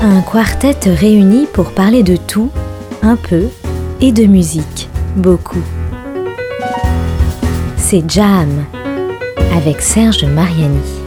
Un quartet réuni pour parler de tout, un peu, et de musique, beaucoup. C'est Jam avec Serge Mariani.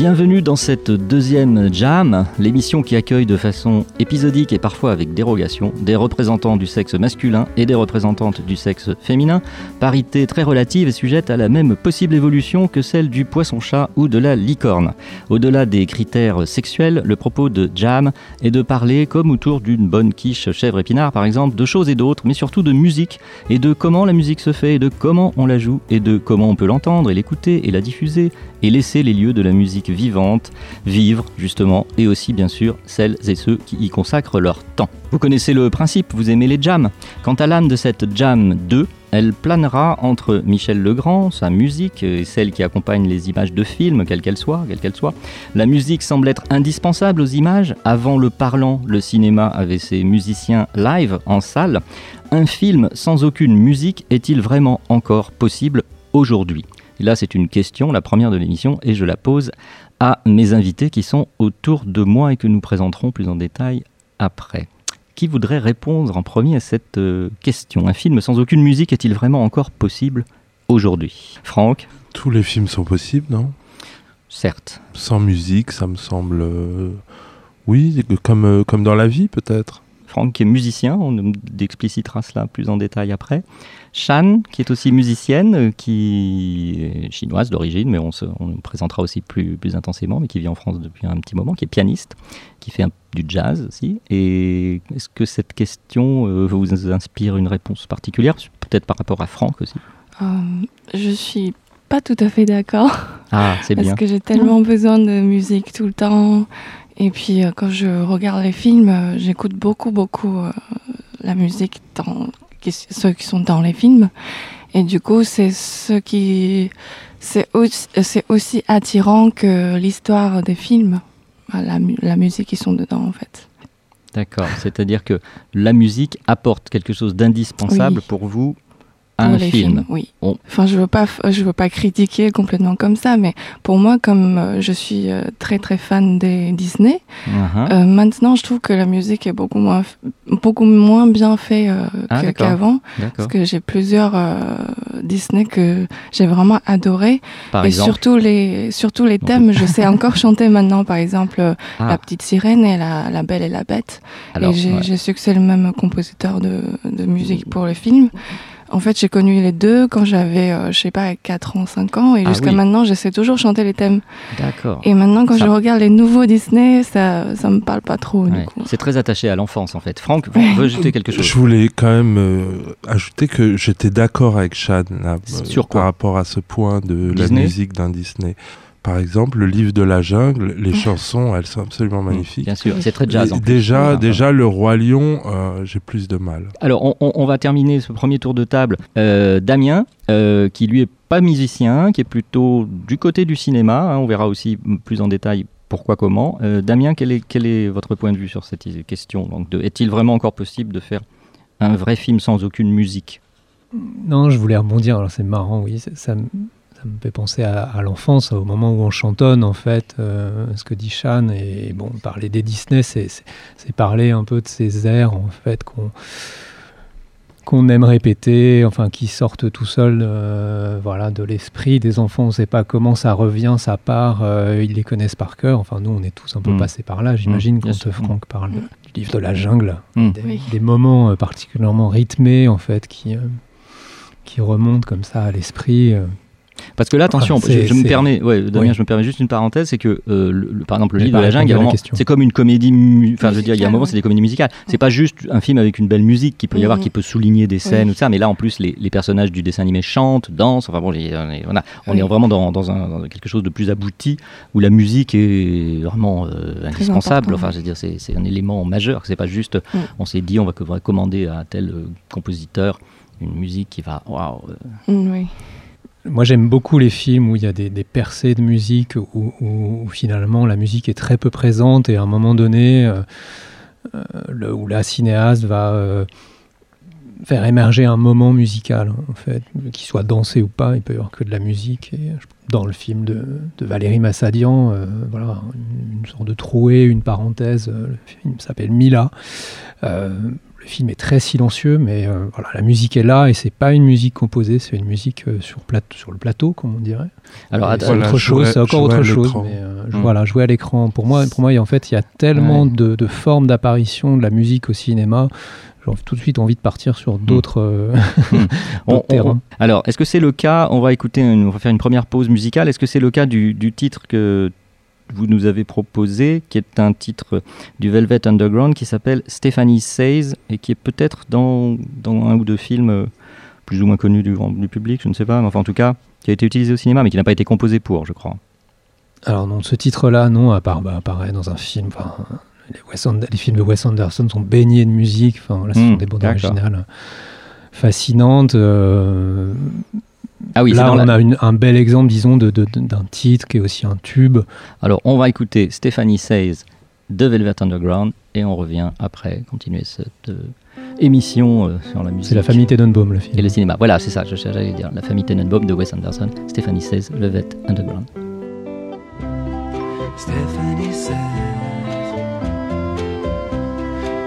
Bienvenue dans cette deuxième Jam, l'émission qui accueille de façon épisodique et parfois avec dérogation des représentants du sexe masculin et des représentantes du sexe féminin, parité très relative et sujette à la même possible évolution que celle du poisson-chat ou de la licorne. Au-delà des critères sexuels, le propos de Jam est de parler, comme autour d'une bonne quiche chèvre-épinard par exemple, de choses et d'autres, mais surtout de musique et de comment la musique se fait et de comment on la joue et de comment on peut l'entendre et l'écouter et la diffuser et laisser les lieux de la musique vivante vivre justement et aussi bien sûr celles et ceux qui y consacrent leur temps. Vous connaissez le principe, vous aimez les jams. Quant à l'âme de cette jam 2, elle planera entre Michel Legrand, sa musique et celle qui accompagne les images de films, quelles qu'elles soient, qu'elles soient. La musique semble être indispensable aux images. Avant le parlant, le cinéma avait ses musiciens live en salle. Un film sans aucune musique est-il vraiment encore possible aujourd'hui? Et là, c'est une question, la première de l'émission, et je la pose à mes invités qui sont autour de moi et que nous présenterons plus en détail après. Qui voudrait répondre en premier à cette euh, question? Un film sans aucune musique est-il vraiment encore possible aujourd'hui? Franck? Tous les films sont possibles, non? Certes. Sans musique, ça me semble... Euh, oui, comme, euh, comme dans la vie peut-être. Franck qui est musicien, on explicitera cela plus en détail après. Shan, qui est aussi musicienne, euh, qui est chinoise d'origine, mais on, se, présentera aussi plus, plus intensément, mais qui vit en France depuis un petit moment, qui est pianiste, qui fait du jazz aussi. Et est-ce que cette question euh, vous inspire une réponse particulière, peut-être par rapport à Franck aussi? Euh, Je suis pas tout à fait d'accord. Ah, c'est bien. Parce que j'ai tellement besoin de musique tout le temps. Et puis euh, quand je regarde les films, euh, j'écoute beaucoup, beaucoup euh, la musique, dans, ceux qui sont dans les films. Et du coup, c'est ce qui. C'est aussi, aussi, attirant que l'histoire des films, la, la musique qui sont dedans en fait. D'accord, c'est-à-dire que la musique apporte quelque chose d'indispensable pour vous un film. Films, oui. Enfin, je veux pas, je veux pas critiquer complètement comme ça, mais pour moi, comme euh, je suis euh, très très fan des Disney, uh-huh. euh, maintenant je trouve que la musique est beaucoup moins, beaucoup moins bien faite ah, qu'avant, parce que j'ai plusieurs Disney que j'ai vraiment adoré, par et exemple. surtout les, surtout les thèmes, je sais encore chanter maintenant, par exemple ah. la petite sirène et la, la Belle et la Bête. et j'ai su que c'est le même compositeur de, de musique pour le film. En fait, j'ai connu les deux quand j'avais, euh, je sais pas, 4 ans, 5 ans, et ah jusqu'à maintenant, j'essaie toujours de chanter les thèmes. D'accord. Et maintenant, quand je regarde les nouveaux Disney, ça, ça me parle pas trop, du coup. C'est très attaché à l'enfance, en fait. Franck, vous veut ajouter quelque chose Je voulais quand même euh, ajouter que j'étais d'accord avec Chad là, Sur par rapport à ce point de la musique d'un Disney. Par exemple, le livre de la jungle, les chansons, elles sont absolument magnifiques. Bien sûr, c'est très jazz. En déjà, déjà, le roi lion, euh, j'ai plus de mal. Alors, on, va terminer ce premier tour de table. Euh, Damien, euh, qui lui est pas musicien, qui est plutôt du côté du cinéma. Hein, on verra aussi plus en détail pourquoi, comment. Damien, quel est, quel est votre point de vue sur cette question Donc, est-il vraiment encore possible de faire un vrai film sans aucune musique? Non, je voulais rebondir. Alors, c'est marrant, oui, ça, ça me fait penser à, l'enfance, au moment où on chantonne en fait, euh, ce que dit Chan. Et bon, parler des Disney, c'est parler un peu de ces airs en fait qu'on qu'on aime répéter, enfin qui sortent tout seuls, euh, voilà, de l'esprit des enfants. On ne sait pas comment ça revient, ça part. Euh, ils les connaissent par cœur. Enfin, nous, on est tous un peu mm. passés par là. J'imagine mm, quand Franck parle mm. du livre de la jungle, des, moments particulièrement rythmés en fait qui qui remontent comme ça à l'esprit. Parce que là, attention, ah, je, me permets, ouais, Damien, je me permets juste une parenthèse, c'est que euh, le, par exemple le livre de la jungle, c'est comme une comédie, enfin je veux dire, il y a un moment, c'est des comédies musicales. C'est pas juste un film avec une belle musique qui peut y avoir, qui peut souligner des scènes ou ça, mais là en plus les, les, personnages du dessin animé chantent, dansent. Enfin bon, on est, on est vraiment dans, dans, un, quelque chose de plus abouti où la musique est vraiment euh, indispensable. Enfin, je veux dire, c'est un élément majeur. C'est pas juste, on s'est dit, on va commander à tel euh, compositeur une musique qui va, waouh. Oui. Moi, j'aime beaucoup les films où il y a des, percées de musique, où, finalement la musique est très peu présente et à un moment donné, euh, le, où la cinéaste va faire émerger un moment musical, en fait, qu'il soit dansé ou pas, il peut y avoir que de la musique. Dans le film de, Valérie Massadian, euh, voilà, une, sorte de trouée, une parenthèse. Euh, le film s'appelle Mila. Euh, le film est très silencieux, mais voilà, la musique est là et c'est pas une musique composée, c'est une musique sur, sur le plateau, comme on dirait. Alors, c'est autre chose, c'est encore autre chose. Mais, hmm. Voilà, jouer à l'écran. Pour moi, pour moi, en fait, il y a tellement de, de, formes d'apparition de la musique au cinéma j'ai tout de suite envie de partir sur hmm. d'autres euh, hmm. terrains. alors, est-ce que c'est le cas On va écouter, on va faire une première pause musicale. Est-ce que c'est le cas du, titre que vous nous avez proposé, qui est un titre du Velvet Underground qui s'appelle Stephanie Says et qui est peut-être dans, dans un ou deux films euh, plus ou moins connus du, du public, je ne sais pas, mais enfin en tout cas, qui a été utilisé au cinéma, mais qui n'a pas été composé pour, je crois. Alors non, ce titre-là, non, à part bah, apparaît dans un film, les, films de Wes Anderson sont baignés de musique. Enfin, là, ce sont hmm, des bandes originales fascinantes. Euh, ah oui, là, on a un bel exemple, disons, d'un de, d'un titre qui est aussi un tube. Alors, on va écouter Stephanie Says de Velvet Underground et on revient après continuer cette euh, émission euh, sur la musique. C'est la famille Tenenbaum, le film. Et le cinéma. Voilà, c'est ça, j'allais dire. La famille Tenenbaum de Wes Anderson, Stephanie Says, Velvet Underground. Stephanie Says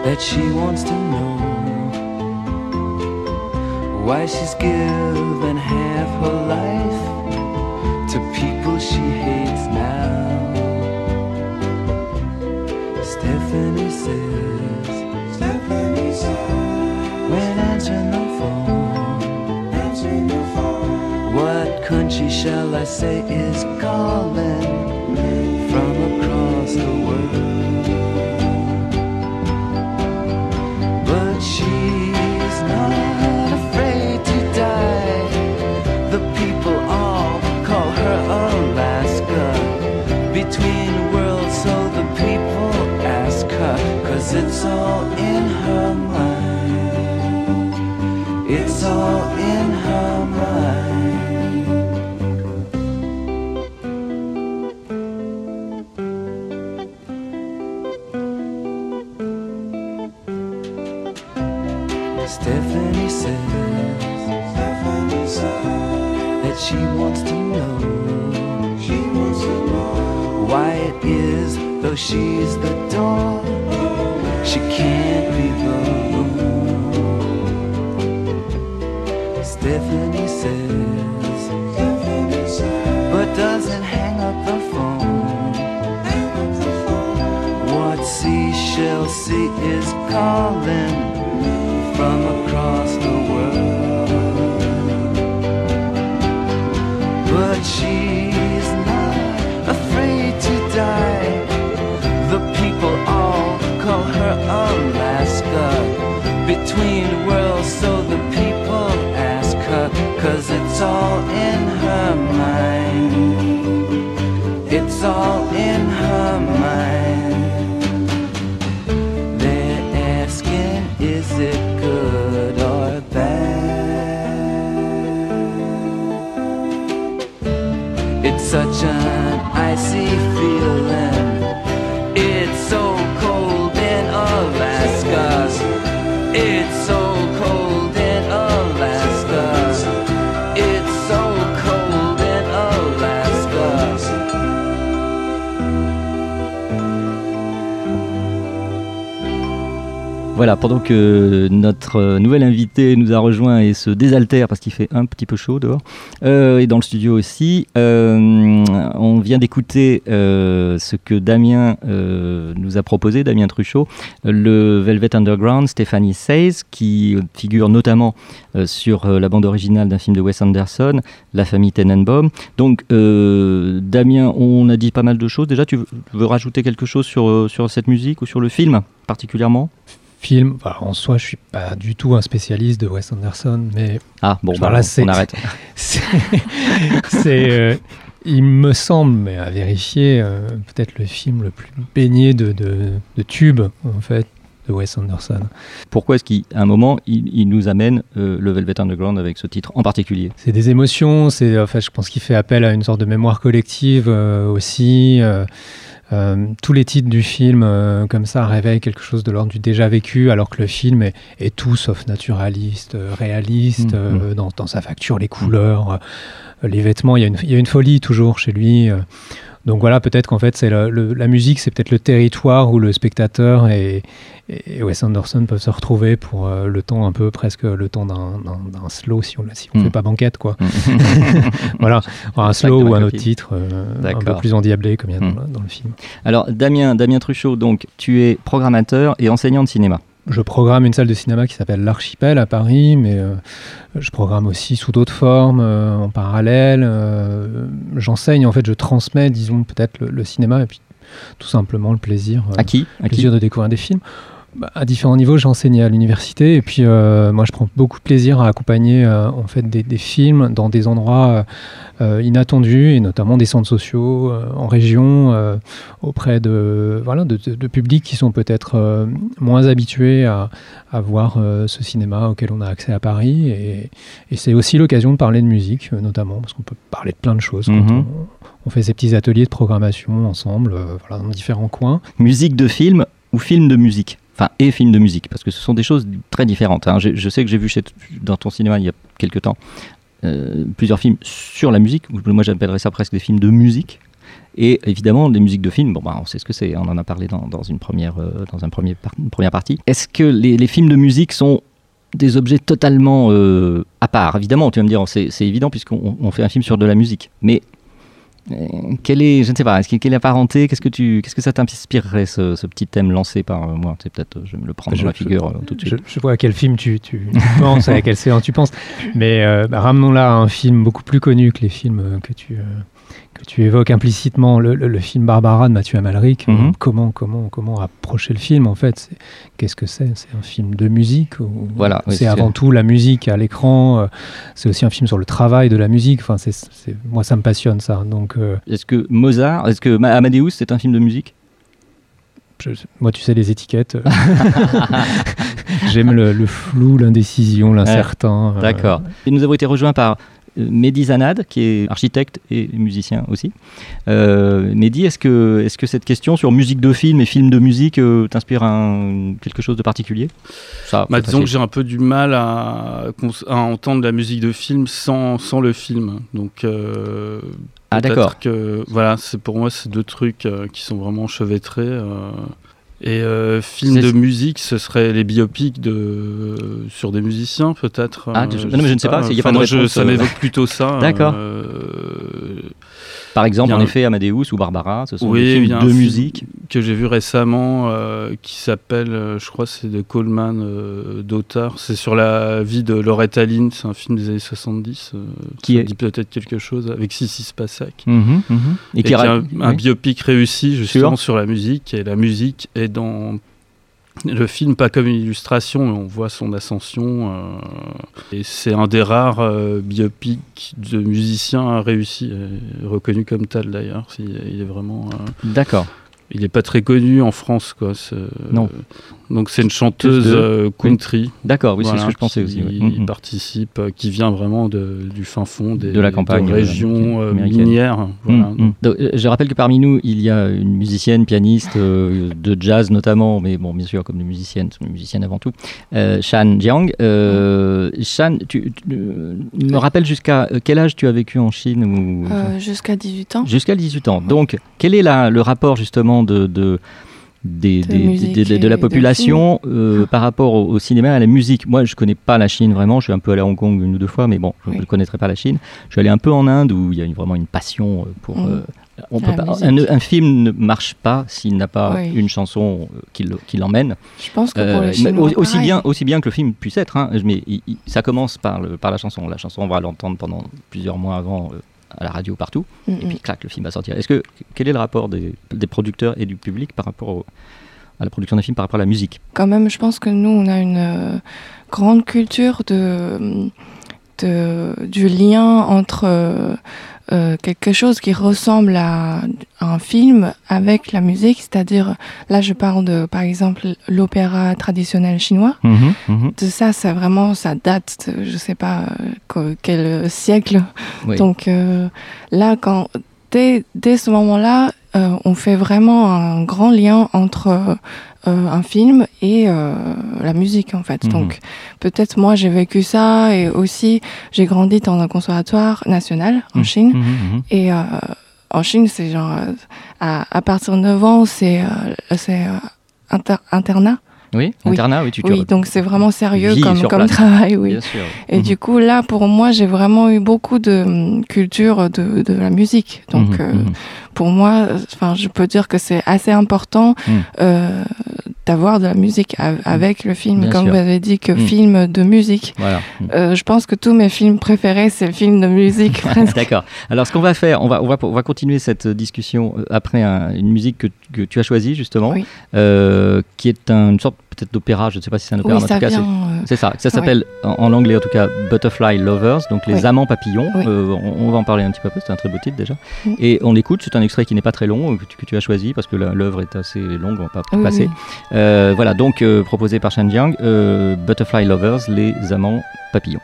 that she wants to know why she's given her life to people she hates now. Stephanie says, Stephanie says, when answering the phone, answering the phone, what country shall I say is calling Voilà, pendant que notre nouvel invité nous a rejoint et se désaltère parce qu'il fait un petit peu chaud dehors, euh, et dans le studio aussi, euh, on vient d'écouter euh, ce que Damien nous a proposé, Damien Truchot, le Velvet Underground, Stephanie Says, qui figure notamment sur la bande originale d'un film de Wes Anderson, La famille Tenenbaum. Donc, Damien, on a dit pas mal de choses. Déjà, tu veux, rajouter quelque chose sur, sur cette musique ou sur le film particulièrement? Film. en soi, je suis pas du tout un spécialiste de Wes Anderson, mais ah bon, bah, on arrête. C'est, euh, il me semble, mais à vérifier, euh, peut-être le film le plus baigné de, de, tubes en fait de Wes Anderson. Pourquoi est-ce qu'à un moment il, nous amène euh, le Velvet Underground avec ce titre en particulier? C'est des émotions. C'est, en fait, je pense qu'il fait appel à une sorte de mémoire collective aussi. Tous les titres du film, comme ça, réveillent quelque chose de l'ordre du déjà vécu, alors que le film est, tout sauf naturaliste, réaliste, mmh, mmh. Dans, sa facture, les couleurs, les vêtements. Il y, a une, il y, a une, folie toujours chez lui. Donc voilà, peut-être qu'en fait, c'est la musique, c'est peut-être le territoire où le spectateur et, Wes Anderson peuvent se retrouver pour euh, le temps, un peu presque le temps d'un slow, si on ne si on hmm. fait pas banquette, quoi. Hmm. voilà, un slow ou un autre titre, euh, un peu plus endiablé, comme il y a dans, hmm. dans, le film. Alors, Damien, Damien Truchot, donc, tu es programmateur et enseignant de cinéma je programme une salle de cinéma qui s'appelle l'Archipel à Paris, mais euh, je programme aussi sous d'autres formes, euh, en parallèle. Euh, j'enseigne, en fait, je transmets, disons, peut-être le, cinéma et puis tout simplement le plaisir. à qui? Le plaisir de découvrir des films. Bah, à différents niveaux, j'ai enseigné à l'université et puis euh, moi je prends beaucoup de plaisir à accompagner euh, en fait des, films dans des endroits euh, inattendus et notamment des centres sociaux en région auprès de voilà de, publics qui sont peut-être moins habitués à, à voir ce cinéma auquel on a accès à Paris et, c'est aussi l'occasion de parler de musique notamment parce qu'on peut parler de plein de choses quand mhm. on, fait ces petits ateliers de programmation ensemble voilà, dans différents coins. Musique de film ou film de musique? Enfin et film de musique, parce que ce sont des choses très différentes. Hein. Je, sais que j'ai vu dans ton cinéma il y a quelques temps euh, plusieurs films sur la musique, moi j'appellerais ça presque des films de musique. Et évidemment, les musiques de films, bon, bah, on sait ce que c'est, on en a parlé dans, une, première, euh, dans un premier première partie. Est-ce que les, les, films de musique sont des objets totalement euh, à part? Évidemment, tu vas me dire, c'est évident puisqu'on fait un film sur de la musique. Mais euh, quel est, je ne sais pas, quelle est la parenté? Qu'est-ce que tu, qu'est-ce que ça t'inspirerait ce, petit thème lancé par euh, moi? C'est peut-être, je vais me le prendre dans la figure euh, tout de suite. Je, vois à quel film tu, tu penses, à quelle séance tu penses, mais bah, ramenons-la à un film beaucoup plus connu que les films que tu tu évoques implicitement le, film Barbara de Mathieu Amalric. Mhm. comment, comment, comment approcher le film en fait Qu'est-ce que c'est? C'est un film de musique ou voilà, C'est avant tout la musique à l'écran. Euh, c'est aussi un film sur le travail de la musique. Enfin, c'est, moi, ça me passionne ça. Donc, euh, est-ce que Mozart, est-ce que Amadeus, c'est un film de musique? Moi, tu sais, les étiquettes. J'aime le, flou, l'indécision, l'incertain. Euh. D'accord. Et nous avons été rejoints par euh, Mehdi Zanad, qui est architecte et musicien aussi. Euh, Mehdi, est-ce que, est que cette question sur musique de film et film de musique euh, t'inspire quelque chose de particulier? Ça, bah, Disons que j'ai un peu du mal à, entendre la musique de film sans, sans le film. Donc, ah, d'accord. que voilà, pour moi, c'est deux trucs qui sont vraiment chevêtrés. Et euh, film de musique, ce serait les biopics de sur des musiciens peut-être. Ah, je, non, mais je ne sais pas. pas moi, ça euh, m'évoque plutôt ça. D'accord. Euh, par exemple, en effet, Amadeus ou Barbara, ce sont des films de musique. Que j'ai vu récemment, euh, qui s'appelle, euh, je crois, c'est de Coleman euh, d'auteur. C'est sur la vie de Loretta Lynn, c'est un film des années 70. qui est... dit peut-être quelque chose, avec Sissi Spacek. Mhm, mhm. Et, qui a un, biopic réussi justement sur la musique. Et la musique est dans le film pas comme une illustration, mais on voit son ascension. Euh, et c'est un des rares euh, biopics de musiciens réussi, reconnu comme tel d'ailleurs. Il, est vraiment. Euh, D'accord il n'est pas très connu en France. Quoi. Non. Donc c'est une chanteuse euh, country. D'accord, oui, c'est ce que je pensais aussi. Qui mm-hmm. participe, euh, qui vient vraiment de, du fin fond des, de la campagne, euh, régions minières. Mm-hmm. je rappelle que parmi nous, il y a une musicienne, pianiste de jazz notamment, mais bon, bien sûr, comme des musiciennes, une musicienne avant tout, Shan Jiang. Shan, tu, me rappelles jusqu'à quel âge tu as vécu en Chine ou... Jusqu'à 18 ans. Jusqu'à 18 ans. Donc, quel est la, le rapport justement de, de des, de, la population euh, par rapport au, cinéma, à la musique. Moi, je connais pas la Chine vraiment. Je suis un peu allé à Hong Kong une ou deux fois, mais bon, je ne connaîtrai pas la Chine. Je suis allé un peu en Inde où il y a vraiment une passion euh, pour. Mm. Euh, on peut pas, un, film ne marche pas s'il n'a pas une chanson qui l'emmène. Je pense que pour les Chinois, aussi bien aussi bien que le film puisse être. Hein, mais ça commence par le, par la chanson. La chanson, on va l'entendre pendant plusieurs mois avant à la radio partout, et puis clac, le film va sortir. Est-ce que quel est le rapport des, des, producteurs et du public par rapport à la production des films, par rapport à la musique? Quand même, je pense que nous, on a une euh, grande culture de, de, du lien entre euh, euh, quelque chose qui ressemble à, un film avec la musique, c'est-à-dire, là je parle de, par exemple, l'opéra traditionnel chinois. Mhm. De ça, ça vraiment, ça date, de, je sais pas quel siècle. Donc euh, là, quand, dès, dès ce moment-là, on fait vraiment un grand lien entre un film et la musique en fait. Mhm. Donc peut-être moi j'ai vécu ça et aussi j'ai grandi dans un conservatoire national en mhm. Chine mhm, et en Chine c'est genre à, à, partir de 9 ans c'est c'est internat. Oui, internat, oui, tu, Oui, donc c'est vraiment sérieux comme, comme travail, oui. Bien sûr. Et du coup, là, pour moi, j'ai vraiment eu beaucoup de hum, culture de, de la musique. Donc, mhm, euh, mhm. pour moi, enfin, je peux dire que c'est assez important mhm. euh, d'avoir de la musique avec le film, comme vous avez dit, que film de musique. Voilà. Euh, je pense que tous mes films préférés, c'est le film de musique. D'accord. Alors, ce qu'on va faire, on va, on va, on va continuer cette discussion après une musique que, que, tu as choisie, justement, qui est une sorte peut-être d'opéra, je ne sais pas si c'est un opéra, en tout cas, euh, c'est ça. Ça s'appelle en, anglais en tout cas Butterfly Lovers, donc les amants papillons. Euh, on, va en parler un petit peu, c'est un très beau titre déjà. Mm. Et on écoute, c'est un extrait qui n'est pas très long, que tu, que tu as choisi parce que l'œuvre est assez longue, on va pas passer. Euh, voilà, donc proposé par Shan Jiang, Butterfly Lovers, les amants papillons.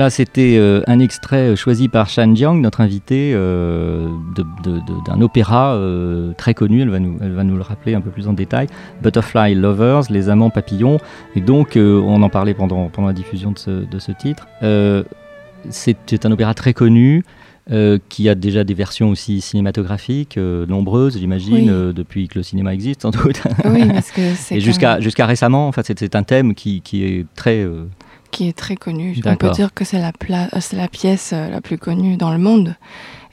Voilà, c'était euh, un extrait euh, choisi par Shan Jiang, notre invité, euh, d'un opéra très connu. Elle va, nous, elle va nous le rappeler un peu plus en détail. Butterfly Lovers, Les Amants Papillons. Et donc, on en parlait pendant, pendant la diffusion de ce, de ce titre. c'est un opéra très connu. qui a déjà des versions aussi cinématographiques, nombreuses, j'imagine, depuis que le cinéma existe, sans doute. Oui, parce que c'est. Et jusqu'à jusqu'à récemment, en fait, c'est un thème qui, qui est très qui est très connue. On peut dire que c'est la, la pièce euh, la plus connue dans le monde.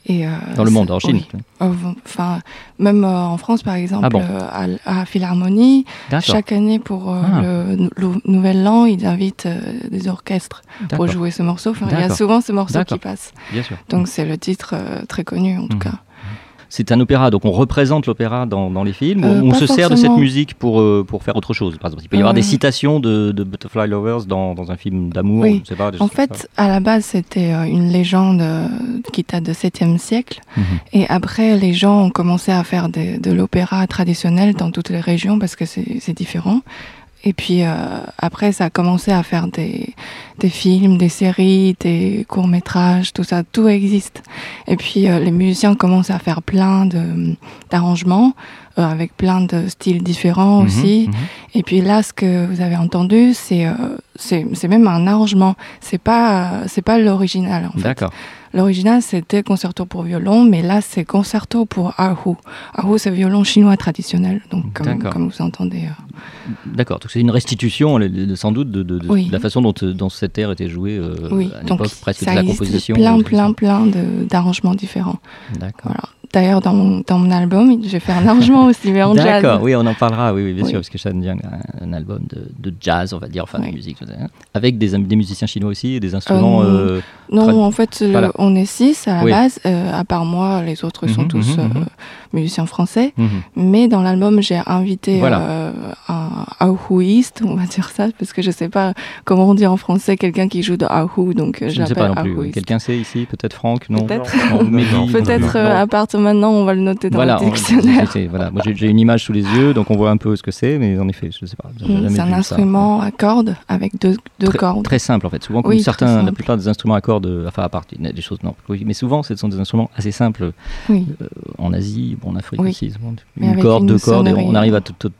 Et, euh, dans le monde, en Chine Enfin, même euh, en France, par exemple, ah à, Philharmonie, chaque année pour ah. le, Nouvel An, ils invitent des orchestres pour jouer ce morceau. il y a souvent ce morceau qui passe. Bien sûr. Donc c'est le titre très connu, en tout mhm. cas c'est un opéra, donc on représente l'opéra dans, dans, les films. Euh, on se sert de cette musique pour, euh, pour faire autre chose. Par exemple, il peut y avoir des euh. citations de, de, Butterfly Lovers dans, dans un film d'amour. Oui. Pas, en fait, à la base, c'était une légende qui date du 7e siècle. Mhm. Et après, les gens ont commencé à faire de l'opéra traditionnel dans toutes les régions parce que c'est différent. Et puis euh, après, ça a commencé à faire des, des films, des séries, des courts-métrages, tout ça, tout existe. Et puis euh, les musiciens commencent à faire plein d'arrangements euh, avec plein de styles différents mhm, aussi. Mhm. Et puis là, ce que vous avez entendu, c'est c'est même un arrangement. C'est pas c'est pas l'original en fait. D'accord. L'original, c'était concerto pour violon, mais là, c'est concerto pour erhu. Erhu, c'est violon chinois traditionnel, donc comme, vous entendez. Euh. D'accord, donc c'est une restitution, sans doute, de, la façon dont, dont cette air était jouée euh, à l'époque, presque de la composition. plein, plein, plein d'arrangements différents. D'accord. D'ailleurs, dans mon, dans mon album, j'ai fait un arrangement aussi, mais en jazz. D'accord, oui, on en parlera, oui, bien sûr, parce que Shan Jiang a un album de, jazz, on va dire, enfin de musique, avec des, des musiciens chinois aussi, des instruments. Euh, non, en fait, on est six à la base, euh, à part moi, les autres sont mhm, tous mhm, euh, musiciens français. Mhm. Mais dans l'album, j'ai invité un Ahuiste, on va dire ça, parce que je sais pas comment on dit en français quelqu'un qui joue de Ahu, donc je ne sais pas non plus. Quelqu'un sait ici, peut-être Franck, non Peut-être. peut-être à partir de maintenant, on va le noter dans le dictionnaire. voilà, moi j'ai une image sous les yeux, donc on voit un peu ce que c'est, mais en effet, je ne sais pas. C'est un instrument à cordes avec deux, deux cordes. Très simple en fait. Souvent, comme certains, la plupart des instruments à cordes, enfin à part des choses non, oui, mais souvent, ce sont des instruments assez simples. Euh, en Asie, bon, en Afrique aussi, une corde, deux cordes, et on arrive à tout,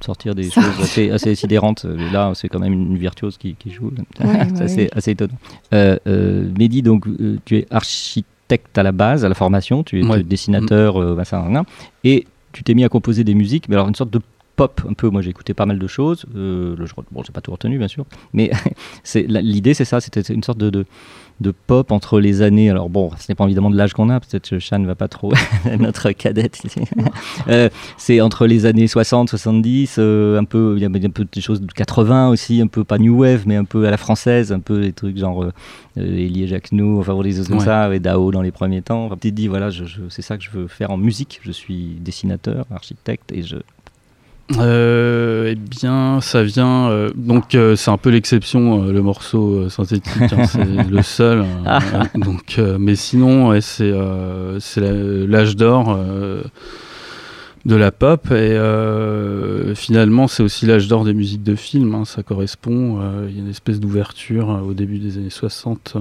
sortir des choses assez, assez sidérantes. là, c'est quand même une virtuose qui, joue. c'est assez, étonnant. Euh, euh, Mehdi, donc, euh, tu es architecte à la base, à la formation, tu es dessinateur, mm. et tu t'es mis à composer des musiques, mais alors une sorte de pop un peu. Moi, j'ai écouté pas mal de choses. Euh, je, bon, j'ai pas tout retenu, bien sûr, mais l'idée, c'est ça. C'était une sorte de, de, pop entre les années. Alors bon, ce n'est pas évidemment de l'âge qu'on a. Peut-être que Chan ne va pas trop. notre cadette. euh, c'est entre les années 60, 70. Euh, un peu, il y a un peu des choses de 80 aussi, un peu pas new wave, mais un peu à la française, un peu des trucs genre euh, Elie Jacquenot, enfin des choses comme ça, et Dao dans les premiers temps. Enfin, dit voilà, je, c'est ça que je veux faire en musique. Je suis dessinateur, architecte, et je eh bien, ça vient. Euh, donc, euh, c'est un peu l'exception, le morceau synthétique. Hein, c'est le seul. Hein, ah. donc, mais sinon, c'est l'âge d'or de la pop et euh, finalement c'est aussi l'âge d'or des musiques de film hein, ça correspond euh, il y a une espèce d'ouverture euh, au début des années 60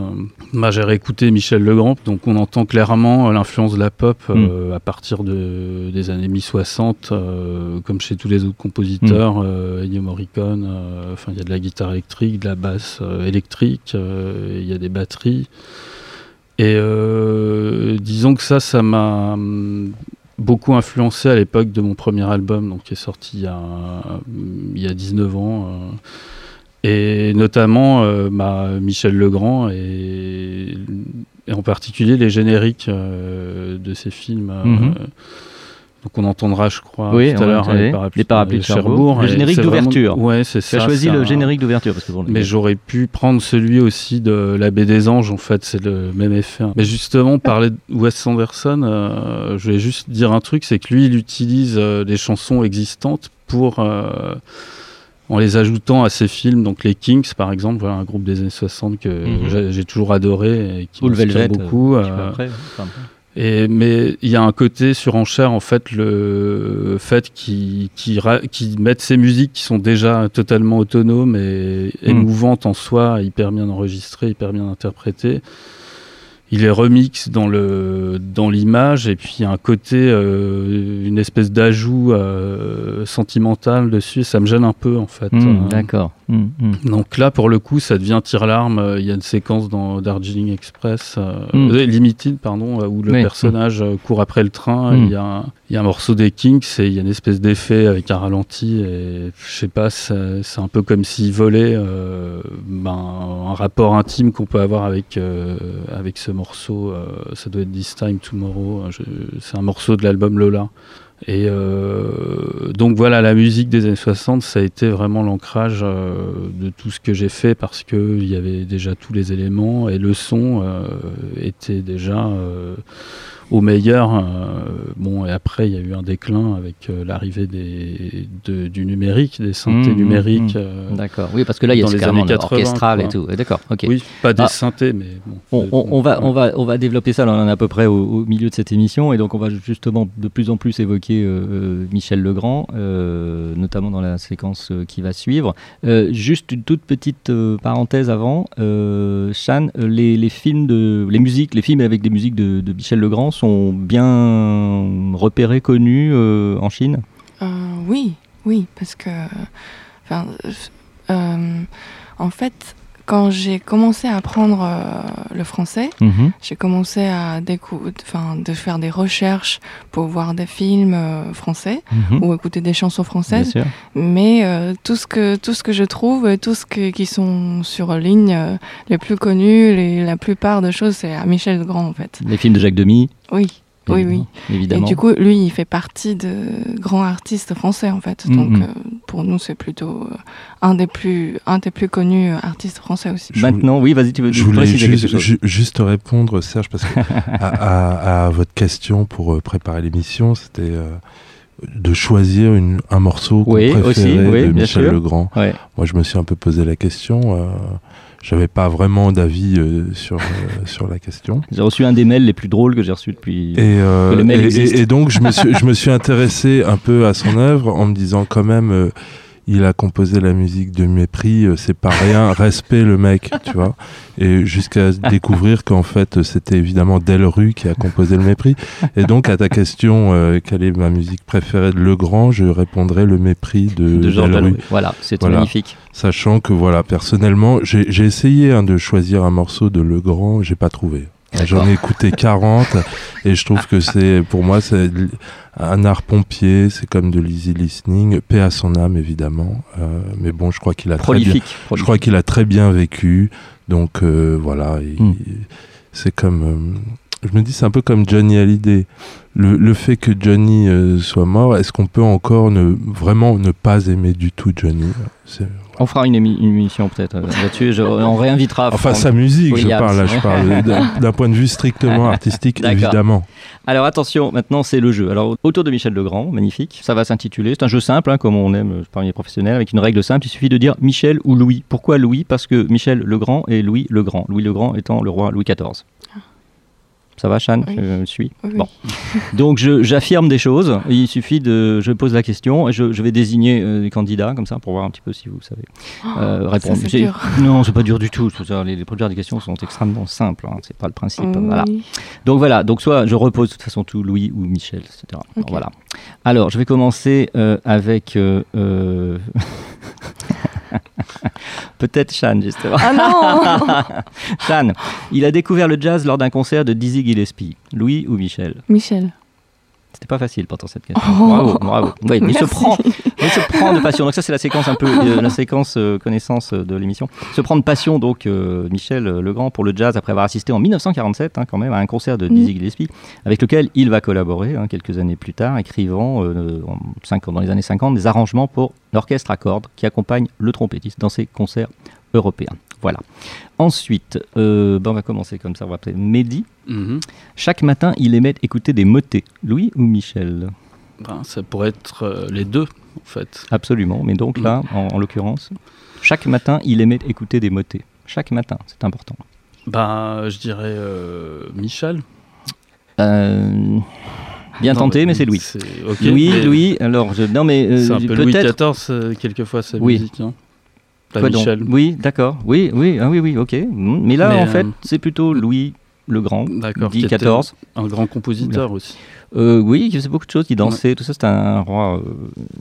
moi j'ai réécouté Michel Legrand donc on entend clairement l'influence de la pop mm. à partir de, des années mi-60 comme chez tous les autres compositeurs mm. Ennio Morricone enfin il y a de la guitare électrique de la basse électrique il y a des batteries et disons que ça ça m'a beaucoup influencé à l'époque de mon premier album, donc qui est sorti il y a, il y a 19 ans. Euh, et notamment euh, Michel Legrand et, en particulier les génériques euh, de ces films. Mhm. Donc on entendra, je crois, tout à l'heure les, parapluies, de Cherbourg. Le générique d'ouverture. Ouais, c'est ça. Tu as choisi le générique d'ouverture parce que Mais j'aurais pu prendre celui aussi de La Baie des Anges. En fait, c'est le même effet. Mais justement, parler de Wes Anderson, euh, je vais juste dire un truc, c'est que lui, il utilise euh, des chansons existantes pour euh, en les ajoutant à ses films, donc les Kings par exemple, voilà un groupe des années 60 que mhm. j'ai toujours adoré et qui m'inspire beaucoup. Après, mais il y a un côté surenchère, en fait, le fait qu'ils qui, qui, mettent ces musiques qui sont déjà totalement autonomes et hmm. émouvantes en soi, hyper bien enregistrées, hyper bien interprétées il est remix dans le dans l'image et puis un côté euh, une espèce d'ajout euh, sentimental dessus. Ça me gêne un peu en fait hmm, euh, d'accord. Hmm, hmm. donc là pour le coup ça devient tire larme il y a une séquence dans Darjeeling Express Limited pardon où le personnage court après le train. Il y a il y a un morceau des Kings et il y a une espèce d'effet avec un ralenti et je sais pas, c'est un peu comme s'il volait euh, ben, un rapport intime qu'on peut avoir avec, euh, avec ce morceau. Euh, ça doit être This Time Tomorrow. C'est un morceau de l'album Lola. Et donc voilà, la musique des années 60, ça a été vraiment l'ancrage de tout ce que j'ai fait parce qu'il y avait déjà tous les éléments et le son était déjà au meilleur. Euh, bon, et après, il y a eu un déclin avec euh, l'arrivée des, du numérique, des synthés mmh, mmh, numériques. Mmh. Euh, d'accord, oui, parce que là, il y a carrément orchestral et tout. D'accord, ok. Oui, pas des ah. synthés, mais bon. On, va, on, va, on va développer ça, là, on en est à peu près au, milieu de cette émission, et donc on va justement de plus en plus évoquer Michel Legrand, notamment dans la séquence qui va suivre. juste une toute petite parenthèse avant, Chan, les, les, films de, les musiques, les films avec des musiques de, de Michel Legrand sont bien repérés, connus euh, en Chine? Euh, Oui, oui, parce que, euh, en fait, quand j'ai commencé à apprendre le français, mhm. j'ai commencé à de faire des recherches pour voir des films français mhm. ou écouter des chansons françaises. Mais tout ce que tout ce que je trouve, tout ce qui sont sur ligne, les plus connus, les, la plupart de choses, c'est à Michel Grand en fait. Les films de Jacques Demy. Oui. Oui, oui. Évidemment. Et du coup, lui, il fait partie de grands artistes français, en fait. Mm, Donc, mm. pour nous, c'est plutôt un, des plus, un des plus connus artistes français aussi. Maintenant, oui, vas-y, tu veux Je voulais juste, juste, répondre, Serge, parce que à, votre question pour préparer l'émission, c'était de choisir une, un morceau qu'on oui, préférait de Michel Legrand. Moi, je me suis un peu posé la question. Euh, j'avais pas vraiment d'avis euh, sur, euh, sur la question. J'ai reçu un des mails les plus drôles que j'ai reçu depuis et, et, et, donc, je me, suis, je me suis intéressé un peu à son œuvre en me disant quand même il a composé la musique de mépris, euh, c'est pas rien, respect le mec, tu vois. Et jusqu'à découvrir qu'en fait, c'était évidemment Delru qui a composé le mépris. Et donc, à ta question, euh, quelle est ma musique préférée de Legrand, je répondrai le mépris de, de Delru. Voilà, c'est magnifique. Sachant que, voilà, personnellement, j'ai essayé hein, de choisir un morceau de Legrand, j'ai pas trouvé. J'en ai écouté 40 et je trouve que c'est, pour moi, c'est un art pompier, c'est comme de l'easy listening, paix à son âme évidemment, euh, mais bon, je crois qu'il a très bien, je crois qu'il a très bien vécu, donc euh, voilà, hmm. c'est comme, euh, je me dis c'est un peu comme Johnny Hallyday, le, le fait que Johnny soit mort, est-ce qu'on peut encore ne vraiment ne pas aimer du tout Johnny? On fera une, émission peut-être euh, là-dessus. on réinvitera. Enfin, sa musique, je parle. je parle d'un point de vue strictement artistique, évidemment. Alors attention, maintenant c'est le jeu. Alors autour de Michel Legrand, magnifique. Ça va s'intituler. C'est un jeu simple, hein, comme on aime euh, parmi les professionnels, avec une règle simple. Il suffit de dire Michel ou Louis. Pourquoi Louis? Parce que Michel Legrand et Louis le Grand. Louis le Grand étant le roi Louis XIV. Ça va, Chan Je suis. bon. Donc, j'affirme des choses. Il suffit de. Je pose la question et je, vais désigner euh, des candidats, comme ça, pour voir un petit peu si vous savez oh, euh, répondre. Dur. Non, c'est pas dur du tout. Les, les premières des questions sont extrêmement simples. Hein. C'est pas le principe. Voilà. Donc, voilà. Donc, soit je repose de toute façon tout Louis ou Michel, etc. voilà. Alors, je vais commencer euh, avec. Peut-être Shan, justement. Ah non Shan, il a découvert le jazz lors d'un concert de Dizzy Gillespie. Louis ou Michel? Michel. C'était pas facile pourtant cette question. Oh. Bravo, bravo. il se prend, il se prend de passion. Donc ça c'est la séquence un peu, euh, la séquence euh, connaissance euh, de l'émission. Se prend de passion donc Michel Legrand pour le jazz après avoir assisté en 1947 hein, quand même à un concert de Dizzy Gillespie avec lequel il va collaborer hein, quelques années plus tard, écrivant dans les années 50 des arrangements pour l'orchestre à cordes qui accompagne le trompettiste dans ses concerts européens. Voilà. Ensuite, ben on va commencer comme ça, on va appeler Mehdi. Mhm. Chaque matin, il aimait écouter des motets. Louis ou Michel ben, Ça pourrait être euh, les deux, en fait. Absolument, mais donc là, mhm. en, l'occurrence, chaque matin, il aimait écouter des motets. Chaque matin, c'est important. Ben, je dirais euh, Michel. Bien tenté, mais c'est Louis. Louis, Louis, alors, je, non mais... c'est un peu Louis XIV, quelquefois, sa oui. musique, hein. Michel. Oui, d'accord. Oui, oui, ah oui, oui, ok. Mais là, en fait, c'est plutôt Louis le Grand, Louis XIV. Un grand compositeur aussi. Euh, oui, il faisait beaucoup de choses, il dansait, tout ça. C'était un roi euh,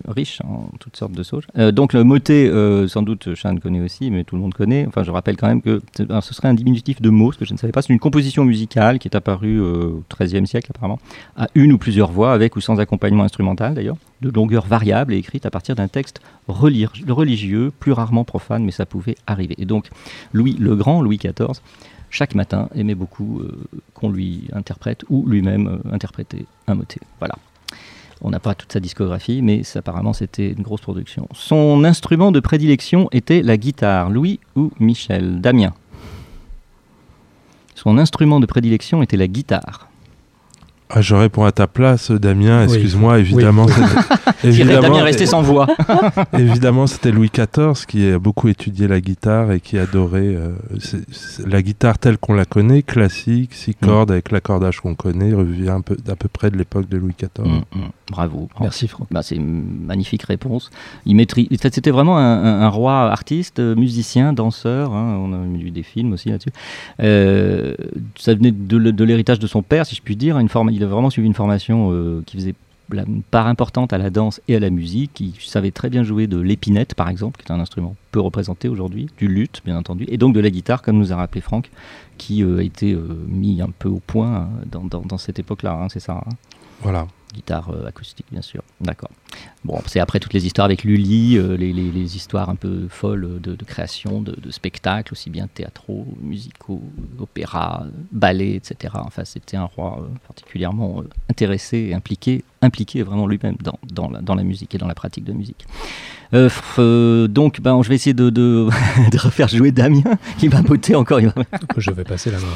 riche en toutes sortes de choses. Euh, donc le motet, sans doute, Chan connaît aussi, mais tout le monde connaît. Enfin, je rappelle quand même que ce serait un diminutif de mots, ce que je ne savais pas. C'est une composition musicale qui est apparue au XIIIe siècle apparemment, à une ou plusieurs voix, avec ou sans accompagnement instrumental d'ailleurs, de longueur variable et écrite à partir d'un texte religieux, plus rarement profane, mais ça pouvait arriver. Et donc Louis le Grand, Louis XIV, chaque matin, aimait beaucoup euh, qu'on lui interprète ou lui-même euh, interpréter un motet. Voilà. On n'a pas toute sa discographie, mais apparemment c'était une grosse production. Son instrument de prédilection était la guitare. Louis ou Michel? Damien. Son instrument de prédilection était la guitare. Ah, je réponds à ta place, Damien. Excuse-moi, évidemment. évidemment Damien resté sans voix. évidemment, c'était Louis XIV qui a beaucoup étudié la guitare et qui adorait euh, la guitare telle qu'on la connaît, classique, six mm. cordes avec l'accordage qu'on connaît, revient un peu, à peu près de l'époque de Louis XIV. Mm, mm. Bravo. Merci, Franck. Bah, c'est une magnifique réponse. Il maîtrise. C'était vraiment un, roi artiste, musicien, danseur. Hein. On a vu des films aussi là-dessus. Euh, ça venait de, l'héritage de son père, si je puis dire, une forme il a vraiment suivi une formation euh, qui faisait une part importante à la danse et à la musique. Il savait très bien jouer de l'épinette, par exemple, qui est un instrument peu représenté aujourd'hui, du luth, bien entendu, et donc de la guitare, comme nous a rappelé Franck, qui euh, a été euh, mis un peu au point hein, dans, cette époque-là, hein, c'est ça Voilà. Guitare acoustique, bien sûr. D'accord. Bon, c'est après toutes les histoires avec Lully, euh, les, histoires un peu folles de, création, de, spectacles, aussi bien théâtraux, musicaux, opéras, ballets, etc. Enfin, c'était un roi euh, particulièrement euh, intéressé et impliqué, impliqué vraiment lui-même dans, dans, la, dans, la, musique et dans la pratique de musique. Donc, ben, je vais essayer de, de, refaire jouer Damien, qui m'a beauté encore. Je vais passer la main.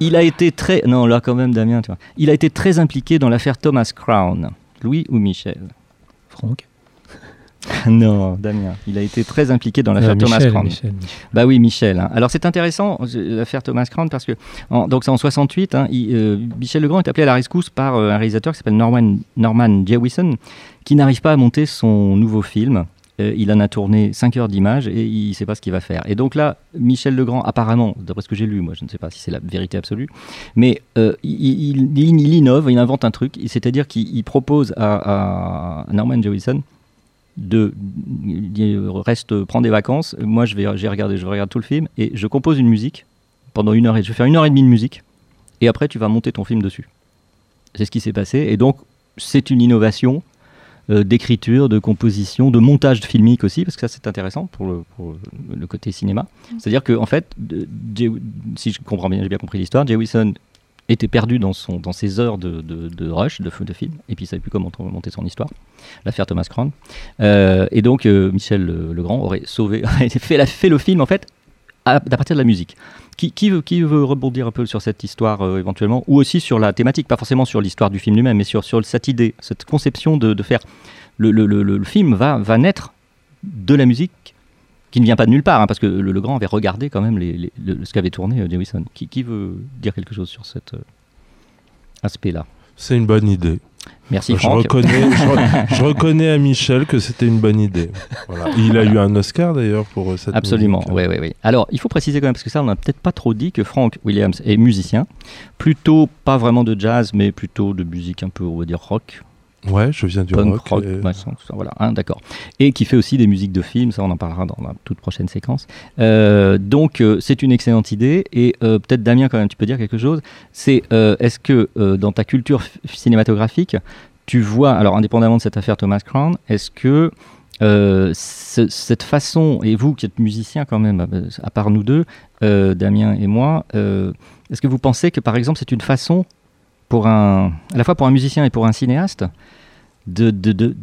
Il a été très... Non, là quand même, Damien, tu vois. Il a été très impliqué dans l'affaire Thomas Crown. Louis ou Michel? Franck non, Damien. Il a été très impliqué dans l'affaire Thomas Crown. Bah oui, Michel. Hein. Alors c'est intéressant l'affaire Thomas Crown parce que donc c'est en 68. Hein, euh, Michel Legrand est appelé à la rescousse par euh, un réalisateur qui s'appelle Norman Norman Jewison qui n'arrive pas à monter son nouveau film. Euh, il en a tourné 5 heures d'images et il ne sait pas ce qu'il va faire. Et donc là, Michel Legrand, apparemment, d'après ce que j'ai lu, moi je ne sais pas si c'est la vérité absolue, mais euh, il, innove, il invente un truc, c'est-à-dire qu'il propose à, Norman Jewison de reste prendre des vacances. Moi, je vais, j'ai regardé, je vais regarder tout le film et je compose une musique pendant une heure et je vais faire une heure et demie de musique et après tu vas monter ton film dessus. C'est ce qui s'est passé et donc c'est une innovation euh, d'écriture, de composition, de montage filmique aussi, parce que ça c'est intéressant pour le, côté cinéma. Mm. C'est-à-dire que en fait, si je comprends bien, j'ai bien compris l'histoire, Jay Wilson était perdu dans, son, dans ses heures de, de, rush, de, de film, et puis il savait plus comment monter son histoire, l'affaire Thomas Crown. Euh, et donc euh, Michel Legrand aurait sauvé, fait, fait le film en fait à, partir de la musique. Qui, veut, rebondir un peu sur cette histoire euh, éventuellement Ou aussi sur la thématique, pas forcément sur l'histoire du film lui-même, mais sur, cette idée, cette conception de, faire. Le, film va, naître de la musique qui ne vient pas de nulle part, hein, parce que le, Grand avait regardé quand même ce qu'avait tourné euh, Wilson. Qui, qui, veut dire quelque chose sur cet euh, aspect-là? C'est une bonne idée. Merci je Reconnais, je, reconnais à Michel que c'était une bonne idée. Il a eu un Oscar d'ailleurs pour euh, cette Absolument, oui, oui, oui. Alors, il faut préciser quand même, parce que ça, on n'a peut-être pas trop dit, que Frank Williams est musicien. Plutôt, pas vraiment de jazz, mais plutôt de musique un peu, on va dire, rock. Ouais, je viens du rock. voilà, hein, d'accord. Et qui fait aussi des musiques de films, ça on en parlera dans la toute prochaine séquence. Euh, donc euh, c'est une excellente idée. Et euh, peut-être Damien, quand même, tu peux dire quelque chose. C'est est-ce que dans ta culture cinématographique, tu vois, alors indépendamment de cette affaire Thomas Crown, est-ce que cette façon, et vous qui êtes musicien quand même, à part nous deux, Damien et moi, est-ce que vous pensez que par exemple c'est une façon pour un, à la fois pour un musicien et pour un cinéaste, de, de, de,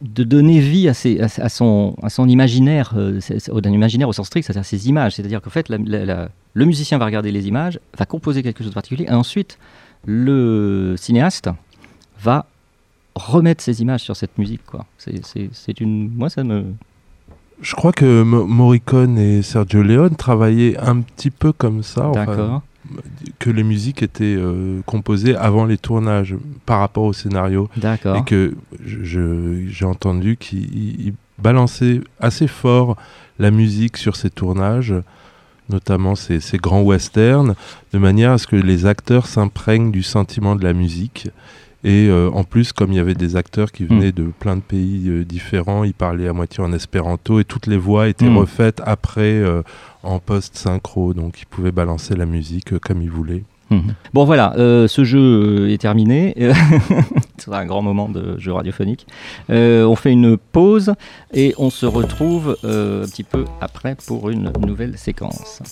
de donner vie à, ses, à, son, à son imaginaire, euh, au imaginaire au sens strict, c'est-à-dire ses images. C'est-à-dire qu'en fait, le musicien va regarder les images, va composer quelque chose de particulier, et ensuite, le cinéaste va remettre ses images sur cette musique. Quoi. C'est, une... Moi, ça me... Je crois que Morricone et Sergio Leone travaillaient un petit peu comme ça. D'accord que les musiques étaient euh, composées avant les tournages par rapport au scénario. D'accord. Et que j'ai entendu qu'il balançait assez fort la musique sur ces tournages, notamment ces, grands westerns, de manière à ce que les acteurs s'imprègnent du sentiment de la musique. Et euh, en plus, comme il y avait des acteurs qui venaient hmm. de plein de pays euh, différents, ils parlaient à moitié en espéranto et toutes les voix étaient hmm. refaites après en post-synchro, donc il pouvait balancer la musique euh, comme il voulait. Mhm. Bon voilà, euh, ce jeu euh, est terminé. C'est un grand moment de jeu radiophonique. on fait une pause et on se retrouve un petit peu après pour une nouvelle séquence.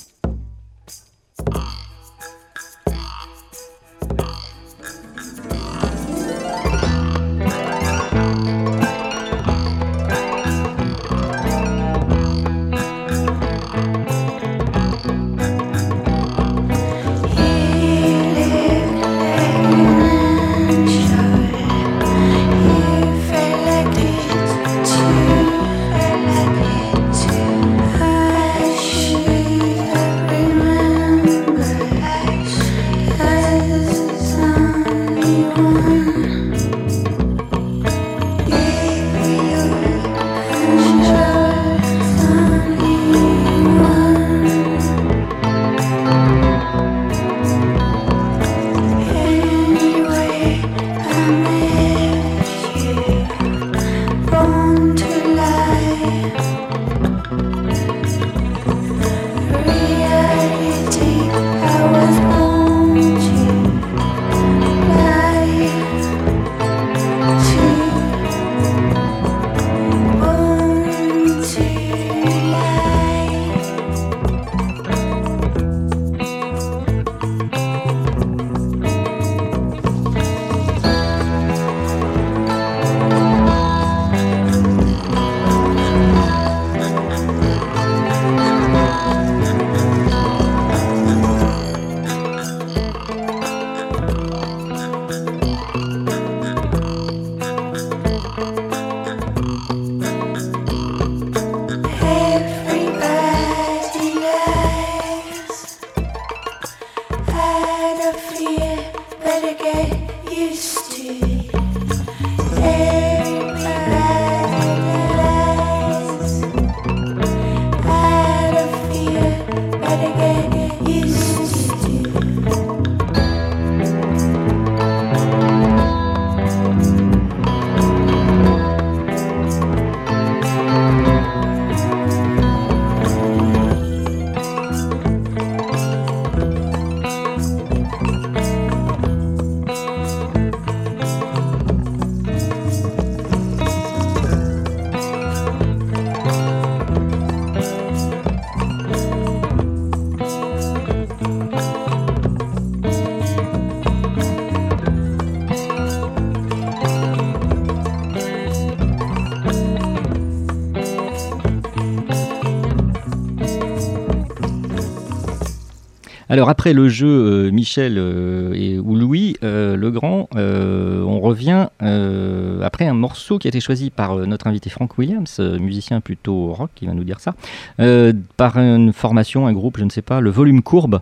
Alors après le jeu euh, Michel euh, et, ou Louis euh, le Grand, on revient après un morceau qui a été choisi par notre invité Frank Williams, musicien plutôt rock, qui va nous dire ça, par une formation, un groupe, je ne sais pas, le volume courbe.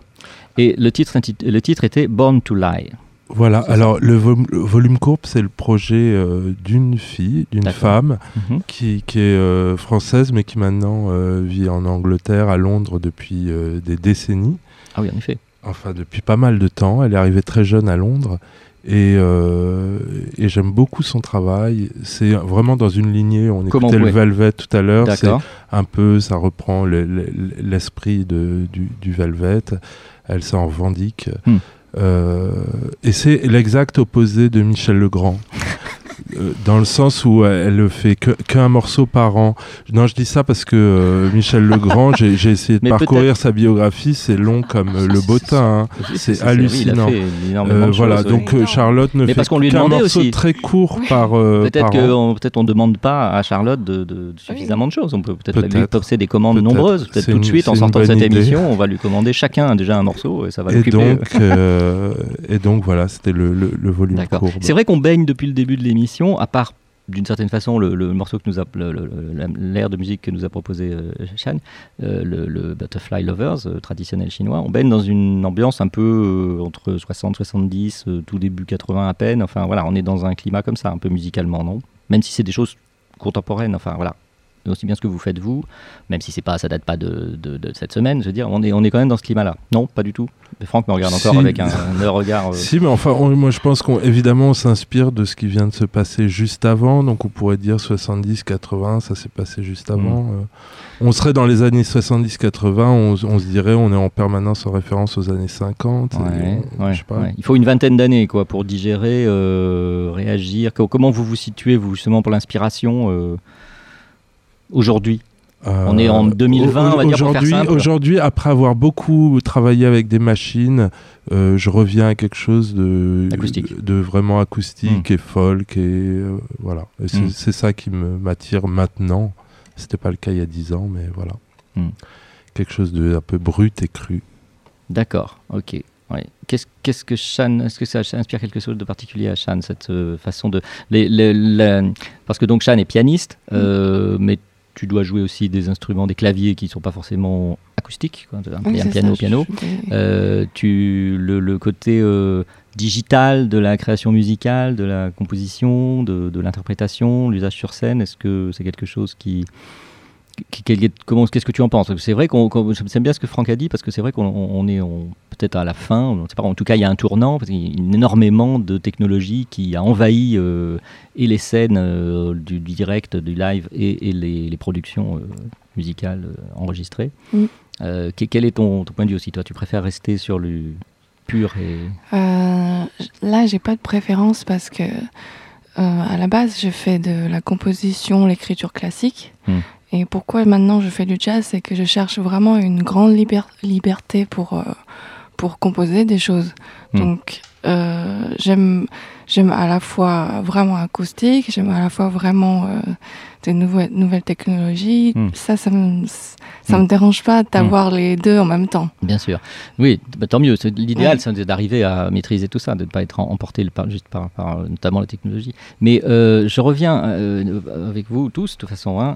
Et le titre, le titre était Born to Lie. Voilà, alors le, volume courbe, c'est le projet d'une fille, d'une femme, mhm. qui, qui, est française, mais qui maintenant vit en Angleterre, à Londres depuis des décennies. Ah oui, en effet. Enfin, depuis pas mal de temps. Elle est arrivée très jeune à Londres. Et, euh, et j'aime beaucoup son travail. C'est vraiment dans une lignée. On écoutait le Velvet tout à l'heure. C'est un peu, ça reprend l'esprit du, du, Velvet. Elle s'en revendique. Hmm. Euh, et c'est l'exact opposé de Michel Legrand. Euh, dans le sens où elle ne fait qu'un morceau par an. Non, je dis ça parce que euh, Michel Legrand, j'ai essayé de parcourir sa biographie, c'est long comme euh, le bottin, hein. c'est hallucinant. voilà, donc Charlotte ne fait qu'un morceau très court par, peut-être qu'on peut-être on demande pas à Charlotte de, suffisamment de choses. On peut peut-être lui topser des commandes nombreuses. Peut-être tout de suite en sortant de cette émission, on va lui commander chacun déjà un morceau et ça va donc, et donc voilà, c'était le, le volume court. C'est vrai qu'on baigne depuis le début de l'émission à part d'une certaine façon le, morceau que nous a l'air de musique que nous a proposé euh, Shan, euh, le, Butterfly Lovers euh, traditionnel chinois, on baigne dans une ambiance un peu entre 60 70 tout début 80 à peine. Enfin voilà on est dans un climat comme ça un peu musicalement non? Même si c'est des choses contemporaines enfin voilà aussi bien ce que vous faites vous, même si c'est pas, ça date pas de, de, cette semaine, je veux dire, on est, on est quand même dans ce climat-là. Non, pas du tout. Franck me regarde encore avec un, regard. Euh, si, mais enfin, moi je pense qu'évidemment on, s'inspire de ce qui vient de se passer juste avant, donc on pourrait dire 70, 80, ça s'est passé juste avant. Mm. Euh. on serait dans les années 70-80, on, se dirait on est en permanence en référence aux années 50. Il faut une vingtaine d'années quoi pour digérer, euh, réagir. Comment vous vous situez vous justement pour l'inspiration aujourd'hui on est en 2020, on va dire aujourd'hui, Aujourd'hui, après avoir beaucoup travaillé avec des machines, euh, je reviens à quelque chose de, de vraiment acoustique hmm. et folk. Et euh, voilà. Hmm. c'est, ça qui m'attire maintenant. C'était pas le cas il y a 10 ans, mais voilà. Hmm. Quelque chose de un peu brut et cru. D'accord, ok. Qu'est-ce, qu'est-ce que Shan, est-ce que ça inspire quelque chose de particulier à Shan, cette euh, façon de. parce que donc Shan est pianiste, mais tu dois jouer aussi des instruments, des claviers qui ne sont pas forcément acoustiques, un, piano, piano. Euh, tu, le, côté euh, digital de la création musicale, de la composition, de, de l'interprétation, l'usage sur scène, est-ce que c'est quelque chose qui, comment, qu'est-ce que tu en penses? C'est vrai qu'on, j'aime bien ce que Franck a dit parce que c'est vrai qu'on est peut-être à la fin, pas, en tout cas il y a un tournant parce qu'il y a énormément de technologies qui a envahi euh, et les scènes euh, du, direct, du live et, les, productions euh, musicales enregistrées. Mm. quel est ton, ton, point de vue aussi Toi, tu préfères rester sur le pur et là, j'ai pas de préférence parce que à la base, je fais de la composition, l'écriture classique. Mm. Et pourquoi maintenant je fais du jazz, c'est que je cherche vraiment une grande liberté pour, euh, pour composer des choses. Hmm. Donc euh, j'aime j'aime à la fois vraiment acoustique, j'aime à la fois vraiment euh, des nouvelles, nouvelles technologies. Hmm. Ça, ça me, ça me hmm. dérange pas d'avoir les deux en même temps. Bien sûr. Oui, bah, tant mieux. L'idéal, c'est d'arriver à maîtriser tout ça, de ne pas être emporté par, juste par, par, notamment la technologie. Mais euh, je reviens euh, avec vous tous, de toute façon. Hein,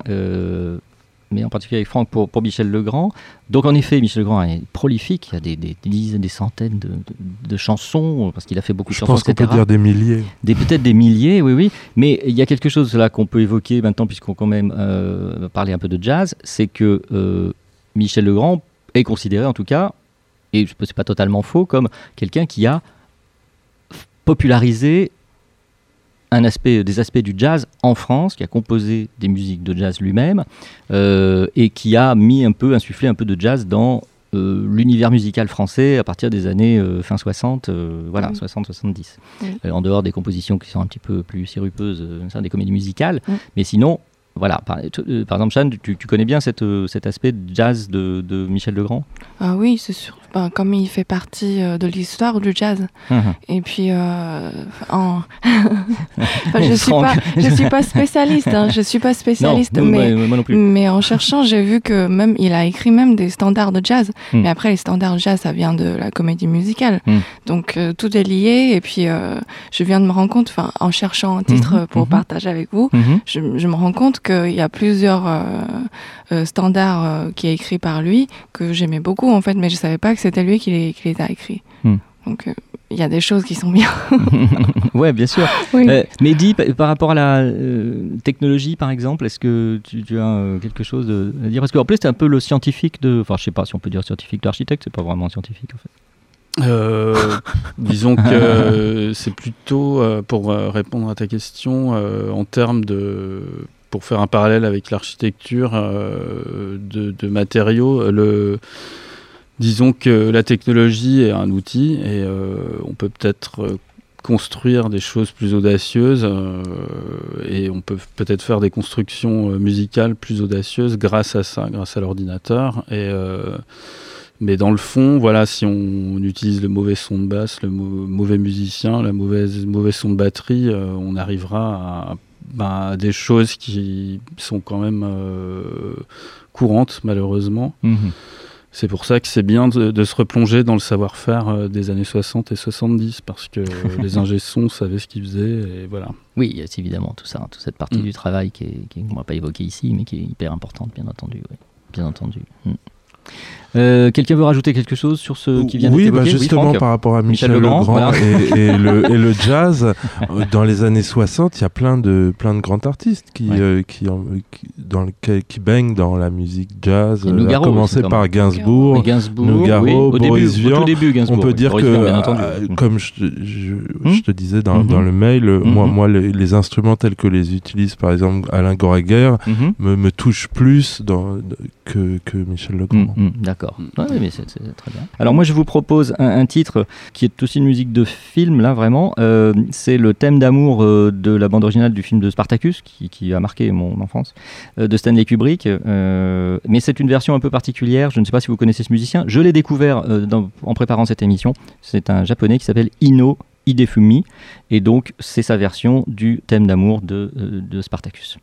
mais en particulier avec Franck pour, pour Michel Legrand. Donc en effet, Michel Legrand est prolifique, il y a des, des, dizaines, des centaines de, de, chansons, parce qu'il a fait beaucoup de Je chansons, pense qu'on peut dire des milliers. Des, Peut-être des milliers, oui, oui. Mais il y a quelque chose là qu'on peut évoquer maintenant, puisqu'on quand même euh, parler un peu de jazz, c'est que euh, Michel Legrand est considéré en tout cas, et je c'est pas totalement faux, comme quelqu'un qui a popularisé un aspect, des aspects du jazz en France, qui a composé des musiques de jazz lui-même euh, et qui a mis un peu, insufflé un peu de jazz dans euh, l'univers musical français à partir des années euh, fin 60, voilà, 60-70. en dehors des compositions qui sont un petit peu plus sirupeuses, des comédies musicales, mais sinon, voilà, par, exemple, Chan, tu, connais bien cette, cet aspect de jazz de, de Michel Legrand? Ah oui, c'est sûr ben, comme il fait partie euh, de l'histoire du jazz. Mhm. Et puis, euh, en... je suis pas, je suis pas spécialiste, hein, je suis pas spécialiste, mais, mais en cherchant, j'ai vu que même il a écrit même des standards de jazz. Hmm. Mais après, les standards de jazz, ça vient de la comédie musicale, hmm. donc euh, tout est lié. Et puis, je viens de me rendre compte, en cherchant un titre mhm. pour partager avec vous, je, je, me rends compte qu'il y a plusieurs standards qui est écrit par lui que j'aimais beaucoup en fait, mais je savais pas que c'était lui qui les, qui les, a écrits. Hmm. Donc euh, il y a des choses qui sont bien. ouais, bien sûr. Euh, mais dis, par rapport à la euh, technologie, par exemple, est-ce que tu, as quelque chose à dire? Parce qu'en plus, tu es un peu le scientifique de. Enfin, je sais pas si on peut dire scientifique d'architecte, c'est pas vraiment scientifique en fait. disons que c'est plutôt, pour répondre à ta question, en termes de. Pour faire un parallèle avec l'architecture de, de, matériaux, le Disons que la technologie est un outil et euh, on peut peut-être euh, construire des choses plus audacieuses euh, et on peut peut-être faire des constructions musicales plus audacieuses grâce à ça, grâce à l'ordinateur. Et mais dans le fond, voilà, si on, utilise le mauvais son de basse, le mauvais musicien, la mauvaise mauvais son de batterie, on arrivera ben, à, des choses qui sont quand même courantes malheureusement. Mmh c'est pour ça que c'est bien de, se replonger dans le savoir-faire euh, des années 60 et 70, parce que les ingé savaient ce qu'ils faisaient, et voilà. Oui, a évidemment tout ça, toute cette partie mm. du travail qui qu'on ne va pas évoquer ici, mais qui est hyper importante, bien entendu. Bien entendu. Mm. Euh, quelqu'un veut rajouter quelque chose sur ce qui vient Oui, bah justement par rapport à Michel, Legrand, et, le, jazz, euh, dans les années 60, il y a plein de, plein de grands artistes qui, euh, qui, dans qui baignent dans la musique jazz. à commencer par Gainsbourg, Nougaro, Boris Vian. On peut dire que, comme je, hmm je, te disais dans, dans, le mail, moi, hmm moi les, instruments tels que les utilise par exemple Alain Goraguer hmm me, me touchent plus dans, que, que Michel Legrand. D'accord. D'accord. Mm. Oui, mais c'est très bien. Alors moi, je vous propose un, titre qui est aussi une musique de film, là, vraiment. Euh, c'est le thème d'amour euh, de la bande originale du film de Spartacus, qui, a marqué mon enfance, euh, de Stanley Kubrick. mais c'est une version un peu particulière. Je ne sais pas si vous connaissez ce musicien. Je l'ai découvert en préparant cette émission. C'est un japonais qui s'appelle Ino Hidefumi. Et donc, c'est sa version du thème d'amour de, de Spartacus.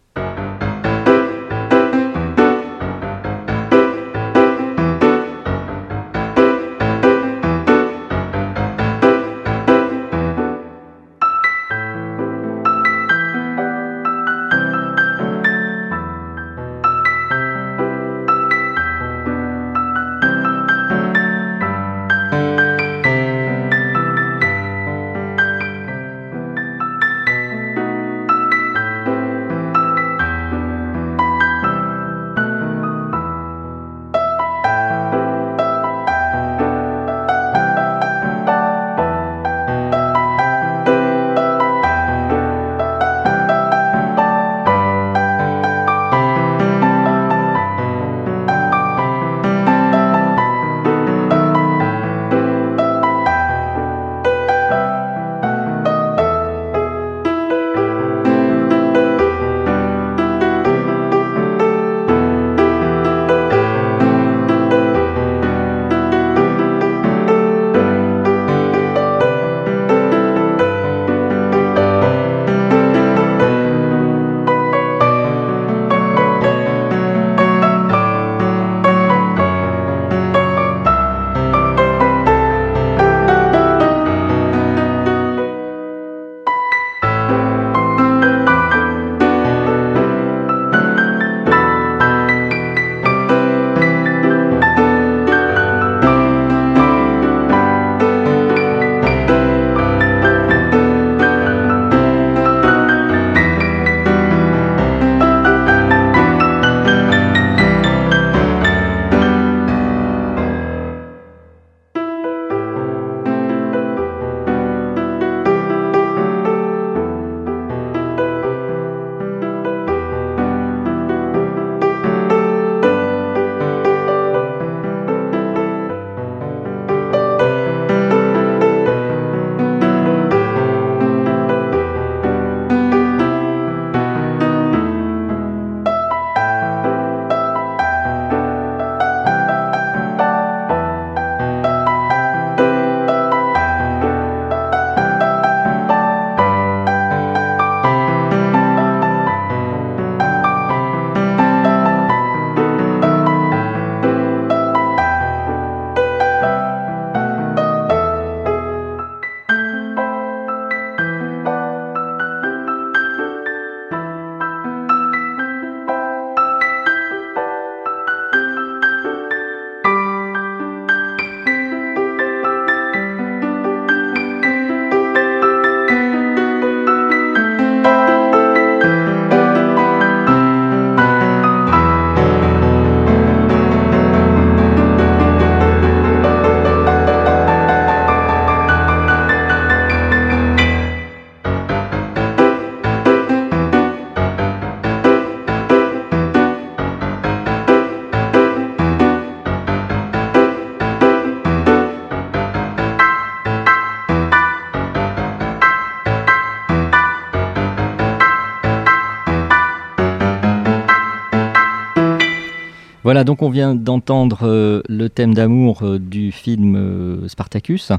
Voilà, donc on vient d'entendre euh, le thème d'amour euh, du film euh, Spartacus,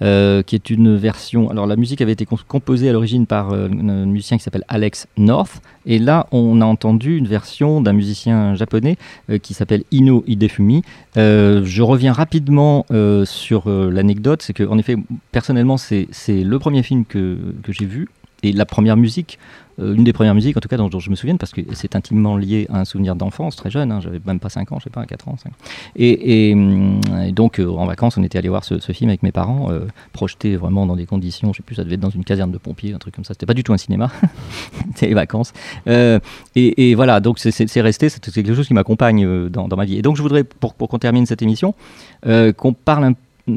qui est une version. Alors la musique avait été composée à l'origine par un musicien qui s'appelle Alex North, et là on a entendu une version d'un musicien japonais qui s'appelle Ino Hidefumi. je reviens rapidement sur l'anecdote, c'est que en effet, personnellement, c'est le premier film que, que j'ai vu et la première musique, euh, une des premières musiques en tout cas dont, je me souviens, parce que c'est intimement lié à un souvenir d'enfance très jeune, hein, j'avais même pas 5 ans, je sais pas, 4 ans. 5. Et, et, donc euh, en vacances, on était allé voir ce, film avec mes parents, euh, projeté vraiment dans des conditions, je sais plus, ça devait être dans une caserne de pompiers, un truc comme ça, c'était pas du tout un cinéma, c'était les vacances. Et, voilà, donc c'est resté, c'est quelque chose qui m'accompagne dans, ma vie. Et donc je voudrais, pour, qu'on termine cette émission, qu'on parle un,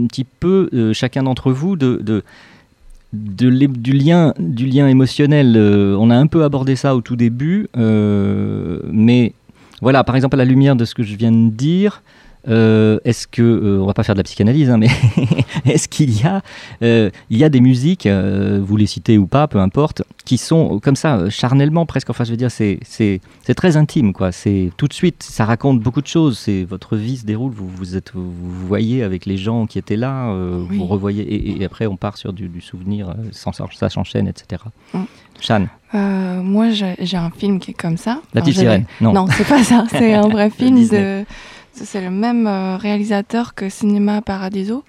petit peu, chacun d'entre vous, de du, lien, du lien émotionnel, euh, on a un peu abordé ça au tout début, euh, mais voilà, par exemple, à la lumière de ce que je viens de dire, euh, est-ce que, euh, on va pas faire de la psychanalyse, hein, mais est-ce qu'il y a, euh, il y a des musiques, vous les citez ou pas, peu importe, qui sont comme ça, charnellement presque. Enfin, je veux dire, c'est, c'est, c'est très intime, quoi. C'est tout de suite, ça raconte beaucoup de choses. C'est votre vie se déroule, vous vous êtes, vous, voyez avec les gens qui étaient là, vous revoyez, et, après on part sur du, souvenir, ça s'enchaîne, etc. Shan. moi, j'ai, un film qui est comme ça. La petite sirène. Non, non c'est pas ça. C'est un vrai film de c'est le même euh, réalisateur que Cinéma Paradiso.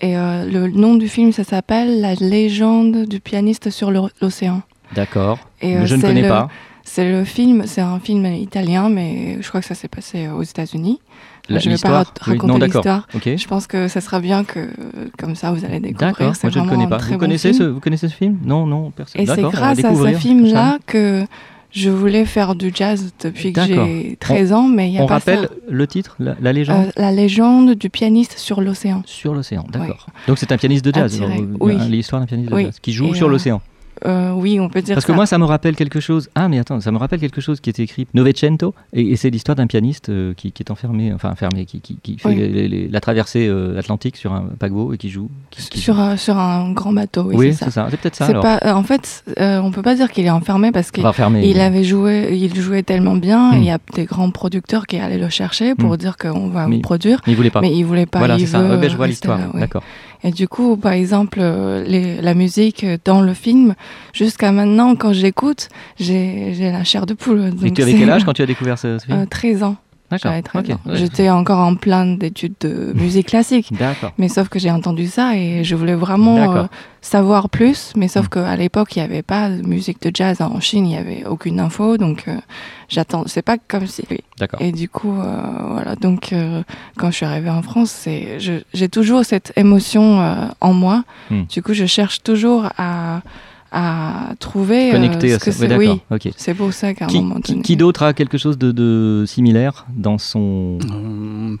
Et euh, le nom du film, ça s'appelle La légende du pianiste sur l'océan. D'accord. Et je ne connais pas. C'est le film, c'est un film italien, mais je crois que ça s'est passé aux États-Unis. je ne vais pas raconter l'histoire. Je pense que ça sera bien que, comme ça, vous allez découvrir. D'accord, moi je ne connais pas. Vous connaissez, ce, vous connaissez ce film? Non, non, personne. Et c'est grâce à ce film-là que je voulais faire du jazz depuis que j'ai 13 ans, mais il n'y a on pas rappelle le titre, la, légende euh, La légende du pianiste sur l'océan. Sur l'océan, d'accord. Donc c'est un pianiste de jazz, oui. l'histoire d'un pianiste de jazz qui joue sur euh, l'océan. Euh, oui, on peut dire Parce que moi, ça me rappelle quelque chose. Ah, mais attends, ça me rappelle quelque chose qui était écrit Novecento, et, c'est l'histoire d'un pianiste euh, qui, est enfermé, enfin enfermé, qui, fait la traversée euh, atlantique sur un paquebot et qui joue. sur, Un, sur un grand bateau. Oui, c'est ça. C'est peut-être ça. Pas, en fait, on peut pas dire qu'il est enfermé parce qu'il il avait joué, il jouait tellement bien. Il y a hmm. des grands producteurs qui allaient le chercher pour hmm. dire qu'on va mais, produire. Mais il voulait pas. Mais il voulait pas. Voilà, c'est ça. je vois l'histoire. D'accord. Et du coup, par exemple, les, la musique dans le film, jusqu'à maintenant, quand j'écoute, j'ai la chair de poule. Et tu avais quel âge quand tu as découvert ce, film 13 euh, ans. J'étais encore en plein d'études de musique classique. Mais sauf que j'ai entendu ça et je voulais vraiment euh, savoir plus. Mais sauf mm. qu'à l'époque, il n'y avait pas de musique de jazz en Chine, il n'y avait aucune info. Donc euh, j'attends. C'est pas comme si. Et du coup, euh, voilà. Donc quand je suis arrivée en France, j'ai toujours cette émotion en moi. Mm. Du coup, je cherche toujours à à trouver. Euh, à ça. Oui, c'est pour ça qu'à un qui, moment donné. Qui, d'autre a quelque chose de, similaire dans son. Euh,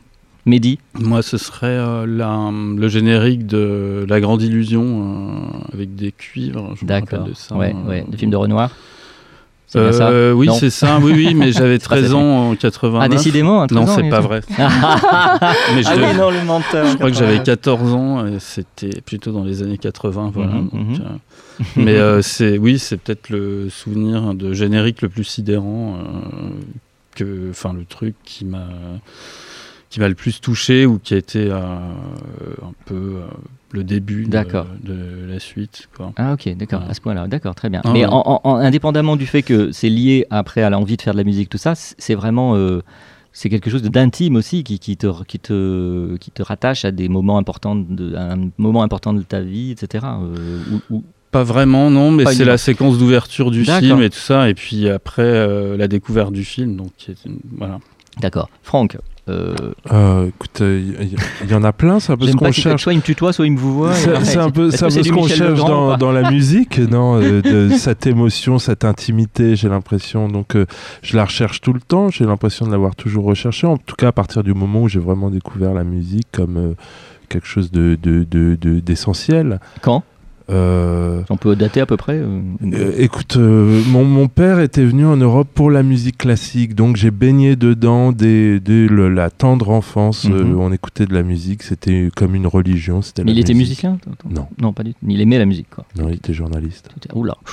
Mehdi? Moi, ce serait euh, le générique de La Grande Illusion avec des cuivres. D'accord. Ouais, ouais, le film de Renoir. Euh, oui, c'est ça. Oui, oui, mais j'avais 13 ans en 89. Ah, décidément, Non, c'est pas vrai. mais je ah oui, non, le menteur. Je crois que j'avais 14 ans et c'était plutôt dans les années 80. Voilà. Mhm, mhm. Euh, mais euh, c'est, oui, c'est peut-être le souvenir de générique le plus sidérant que, enfin, le truc qui m'a qui m'a le plus touché ou qui a été un peu le début de, de, la suite. Quoi. Ah ok, d'accord, à ce point-là, d'accord, très bien. Ah Mais en, indépendamment du fait que c'est lié après à l'envie de faire de la musique, tout ça, c'est vraiment... Euh, c'est quelque chose d'intime aussi qui, qui, te, qui, te, qui te rattache à des moments importants de, un moment important de ta vie, etc. Euh, Pas vraiment, non, mais c'est la séquence d'ouverture du film et tout ça, et puis après euh, la découverte du film, donc voilà. D'accord. Franck, euh, euh, écoute, il euh, y, en a plein, c'est un peu ce qu'on cherche. Soit il me tutoie, soit il me vous voit. C'est un peu, ce qu'on cherche dans, dans, la musique, non de, Cette émotion, cette intimité, j'ai l'impression. Donc, je la recherche tout le temps. J'ai l'impression de l'avoir toujours recherché. En tout cas, à partir du moment où j'ai vraiment découvert la musique comme quelque chose de d'essentiel. De, Quand? Euh, On peut dater à peu près euh, euh, Écoute, mon, mon, père était venu en Europe pour la musique classique, donc j'ai baigné dedans dès, la tendre enfance. Mhm. on écoutait de la musique, c'était comme une religion. Mais il était musicien Non. Non, pas du tout. Il aimait la musique, quoi. Non, il était journaliste. Oula.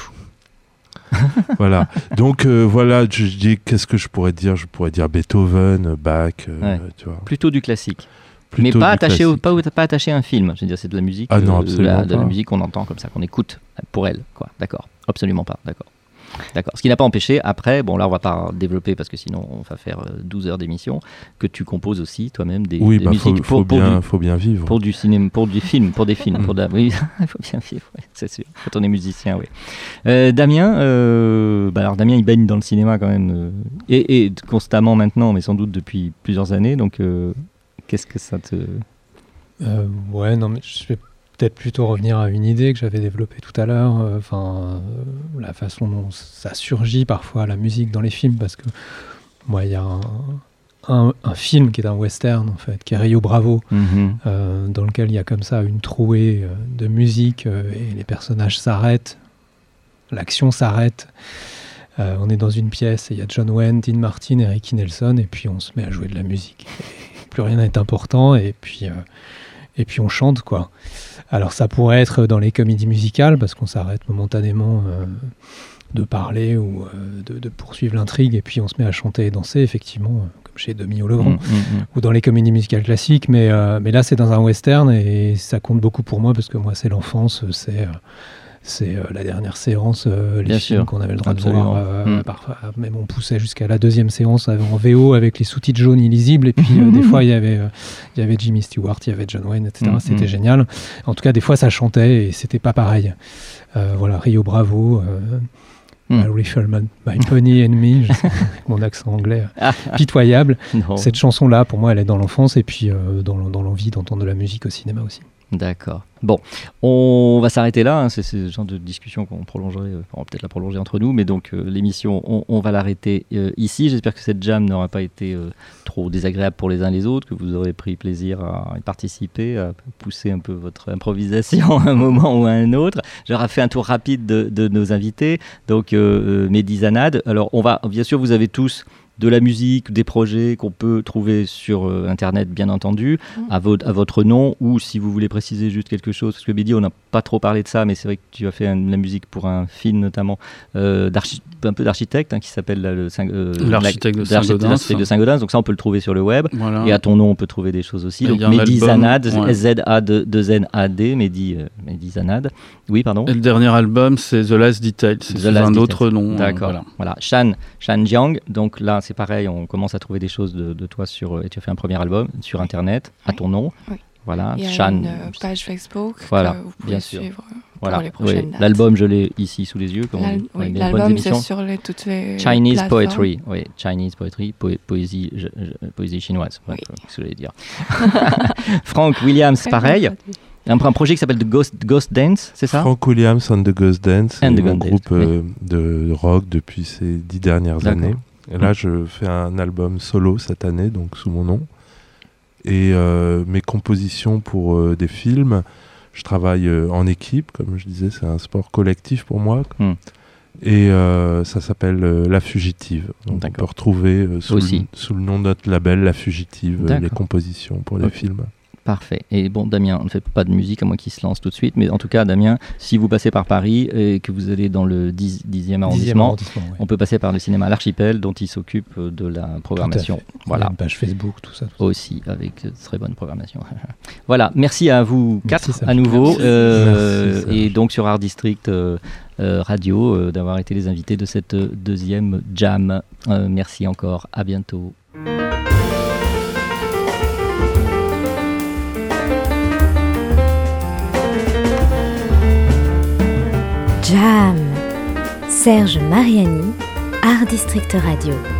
voilà. Donc voilà, je, dis qu'est-ce que je pourrais dire? Je pourrais dire Beethoven, Bach, tu vois. Plutôt du classique. Mais pas attaché, au, pas, pas attaché à un film. Je veux dire, c'est de la musique, ah non, de, la, de la musique qu'on entend comme ça, qu'on écoute pour elle, quoi. D'accord. Absolument pas. D'accord. D'accord. Ce qui n'a pas empêché, après, bon là on va pas développer parce que sinon on va faire 12 euh, heures d'émission, que tu composes aussi toi-même des, oui, bah, musiques faut, pour, bien, faut bien vivre. Pour du cinéma, pour du film, pour des films. pour oui, il faut bien vivre, c'est sûr. Quand on est musicien, oui. Euh, Damien, euh, bah, alors Damien il baigne dans le cinéma quand même, et, et, constamment maintenant, mais sans doute depuis plusieurs années, donc qu'est-ce que ça te... ouais, non mais je vais peut-être plutôt revenir à une idée que j'avais développée tout à l'heure, euh, enfin euh, la façon dont ça surgit parfois la musique dans les films, parce que moi il y a un, un, film qui est un western en fait, qui est Rio Bravo, mhm. euh, dans lequel il y a comme ça une trouée de musique et les personnages s'arrêtent, l'action s'arrête. on est dans une pièce et il y a John Wayne, Dean Martin et Ricky Nelson, et puis on se met à jouer de la musique. Plus rien n'est important, et puis et puis on chante quoi. Alors ça pourrait être dans les comédies musicales parce qu'on s'arrête momentanément euh, de parler ou euh, de, poursuivre l'intrigue et puis on se met à chanter et danser effectivement euh, comme chez Demi Legrand mmh, mmh, mmh. ou dans les comédies musicales classiques mais, mais là c'est dans un western et ça compte beaucoup pour moi parce que moi c'est l'enfance c'est c'est euh, la dernière séance, euh, les films qu'on avait le droit de voir. Euh, mm. parfois, même on poussait jusqu'à la deuxième séance en VO avec les sous-titres jaunes illisibles. Et puis des fois, il y avait, il y avait Jimmy Stewart, il y avait John Wayne, etc. Mm, c'était mm. génial. En tout cas, des fois, ça chantait et c'était pas pareil. voilà, Rio Bravo. Mm. My Pony and Me, mon accent anglais ah. pitoyable. Cette chanson-là, pour moi, elle est dans l'enfance et puis dans l'envie d'entendre de la musique au cinéma aussi. D'accord. Bon, on va s'arrêter là. Hein. C'est ce genre de discussion qu'on prolongerait, euh, on peut-être la prolonger entre nous, mais donc euh, l'émission, on, va l'arrêter euh, ici. J'espère que cette jam n'aura pas été trop désagréable pour les uns les autres, que vous aurez pris plaisir à y participer, à pousser un peu votre improvisation à un moment ou à un autre. J'aurais fait un tour rapide de, de nos invités. Donc, Mehdi Zanad. Alors, on va, bien sûr, vous avez tous de la musique, des projets qu'on peut trouver sur euh, Internet, bien entendu, mm. à, votre, à votre nom, ou si vous voulez préciser juste quelque chose, parce que Bédi, on n'a pas trop parlé de ça, mais c'est vrai que tu as fait la musique pour un film notamment, euh, un peu d'architecte, hein, qui s'appelle euh, l'architecte de Saint-Gaudens. donc ça on peut le trouver sur le web, et à ton nom on peut trouver des choses aussi. donc Mehdi Zanad, Z-A-2-N-A-D, Mehdi, Zanad. Oui, pardon. Et le dernier album, c'est The Last Detail, c'est un autre nom. D'accord, voilà. voilà. Shan, Shan Jiang, donc là c'est pareil, on commence à trouver des choses de, toi sur. Et tu as fait un premier album sur Internet, à ton nom. Voilà, Il y a une euh, page Facebook voilà, que vous pouvez bien sûr. suivre voilà. L'album, je l'ai ici sous les yeux. L'album, c'est sur les, toutes les Chinese Poetry, oui, Chinese Poetry, poésie, poésie chinoise, oui. ce que je dire. Frank Williams, pareil. Un, un, projet qui s'appelle The Ghost, Ghost Dance, c'est ça? Frank Williams and the Ghost Dance, un groupe euh, de rock depuis ces dix dernières années. Et là, je fais un album solo cette année, donc sous mon nom. Et euh, mes compositions pour euh, des films, je travaille euh, en équipe, comme je disais, c'est un sport collectif pour moi. Hmm. Et ça s'appelle La Fugitive. Donc on peut retrouver sous le, sous, le, nom de notre label La Fugitive les compositions pour les films. Parfait. Et bon, Damien, on ne fait pas de musique à moins qu'il se lance tout de suite, mais en tout cas, Damien, si vous passez par Paris et que vous allez dans le 10, e arrondissement, on peut passer par le cinéma L'Archipel, dont il s'occupe de la programmation. Voilà. Une page Facebook, tout ça. Aussi, avec très bonne programmation. voilà. Merci à vous quatre à nouveau. Euh, et donc sur Art District. Euh, euh, radio d'avoir été les invités de cette deuxième jam. merci encore, à bientôt. Jam Serge Mariani, Art District Radio.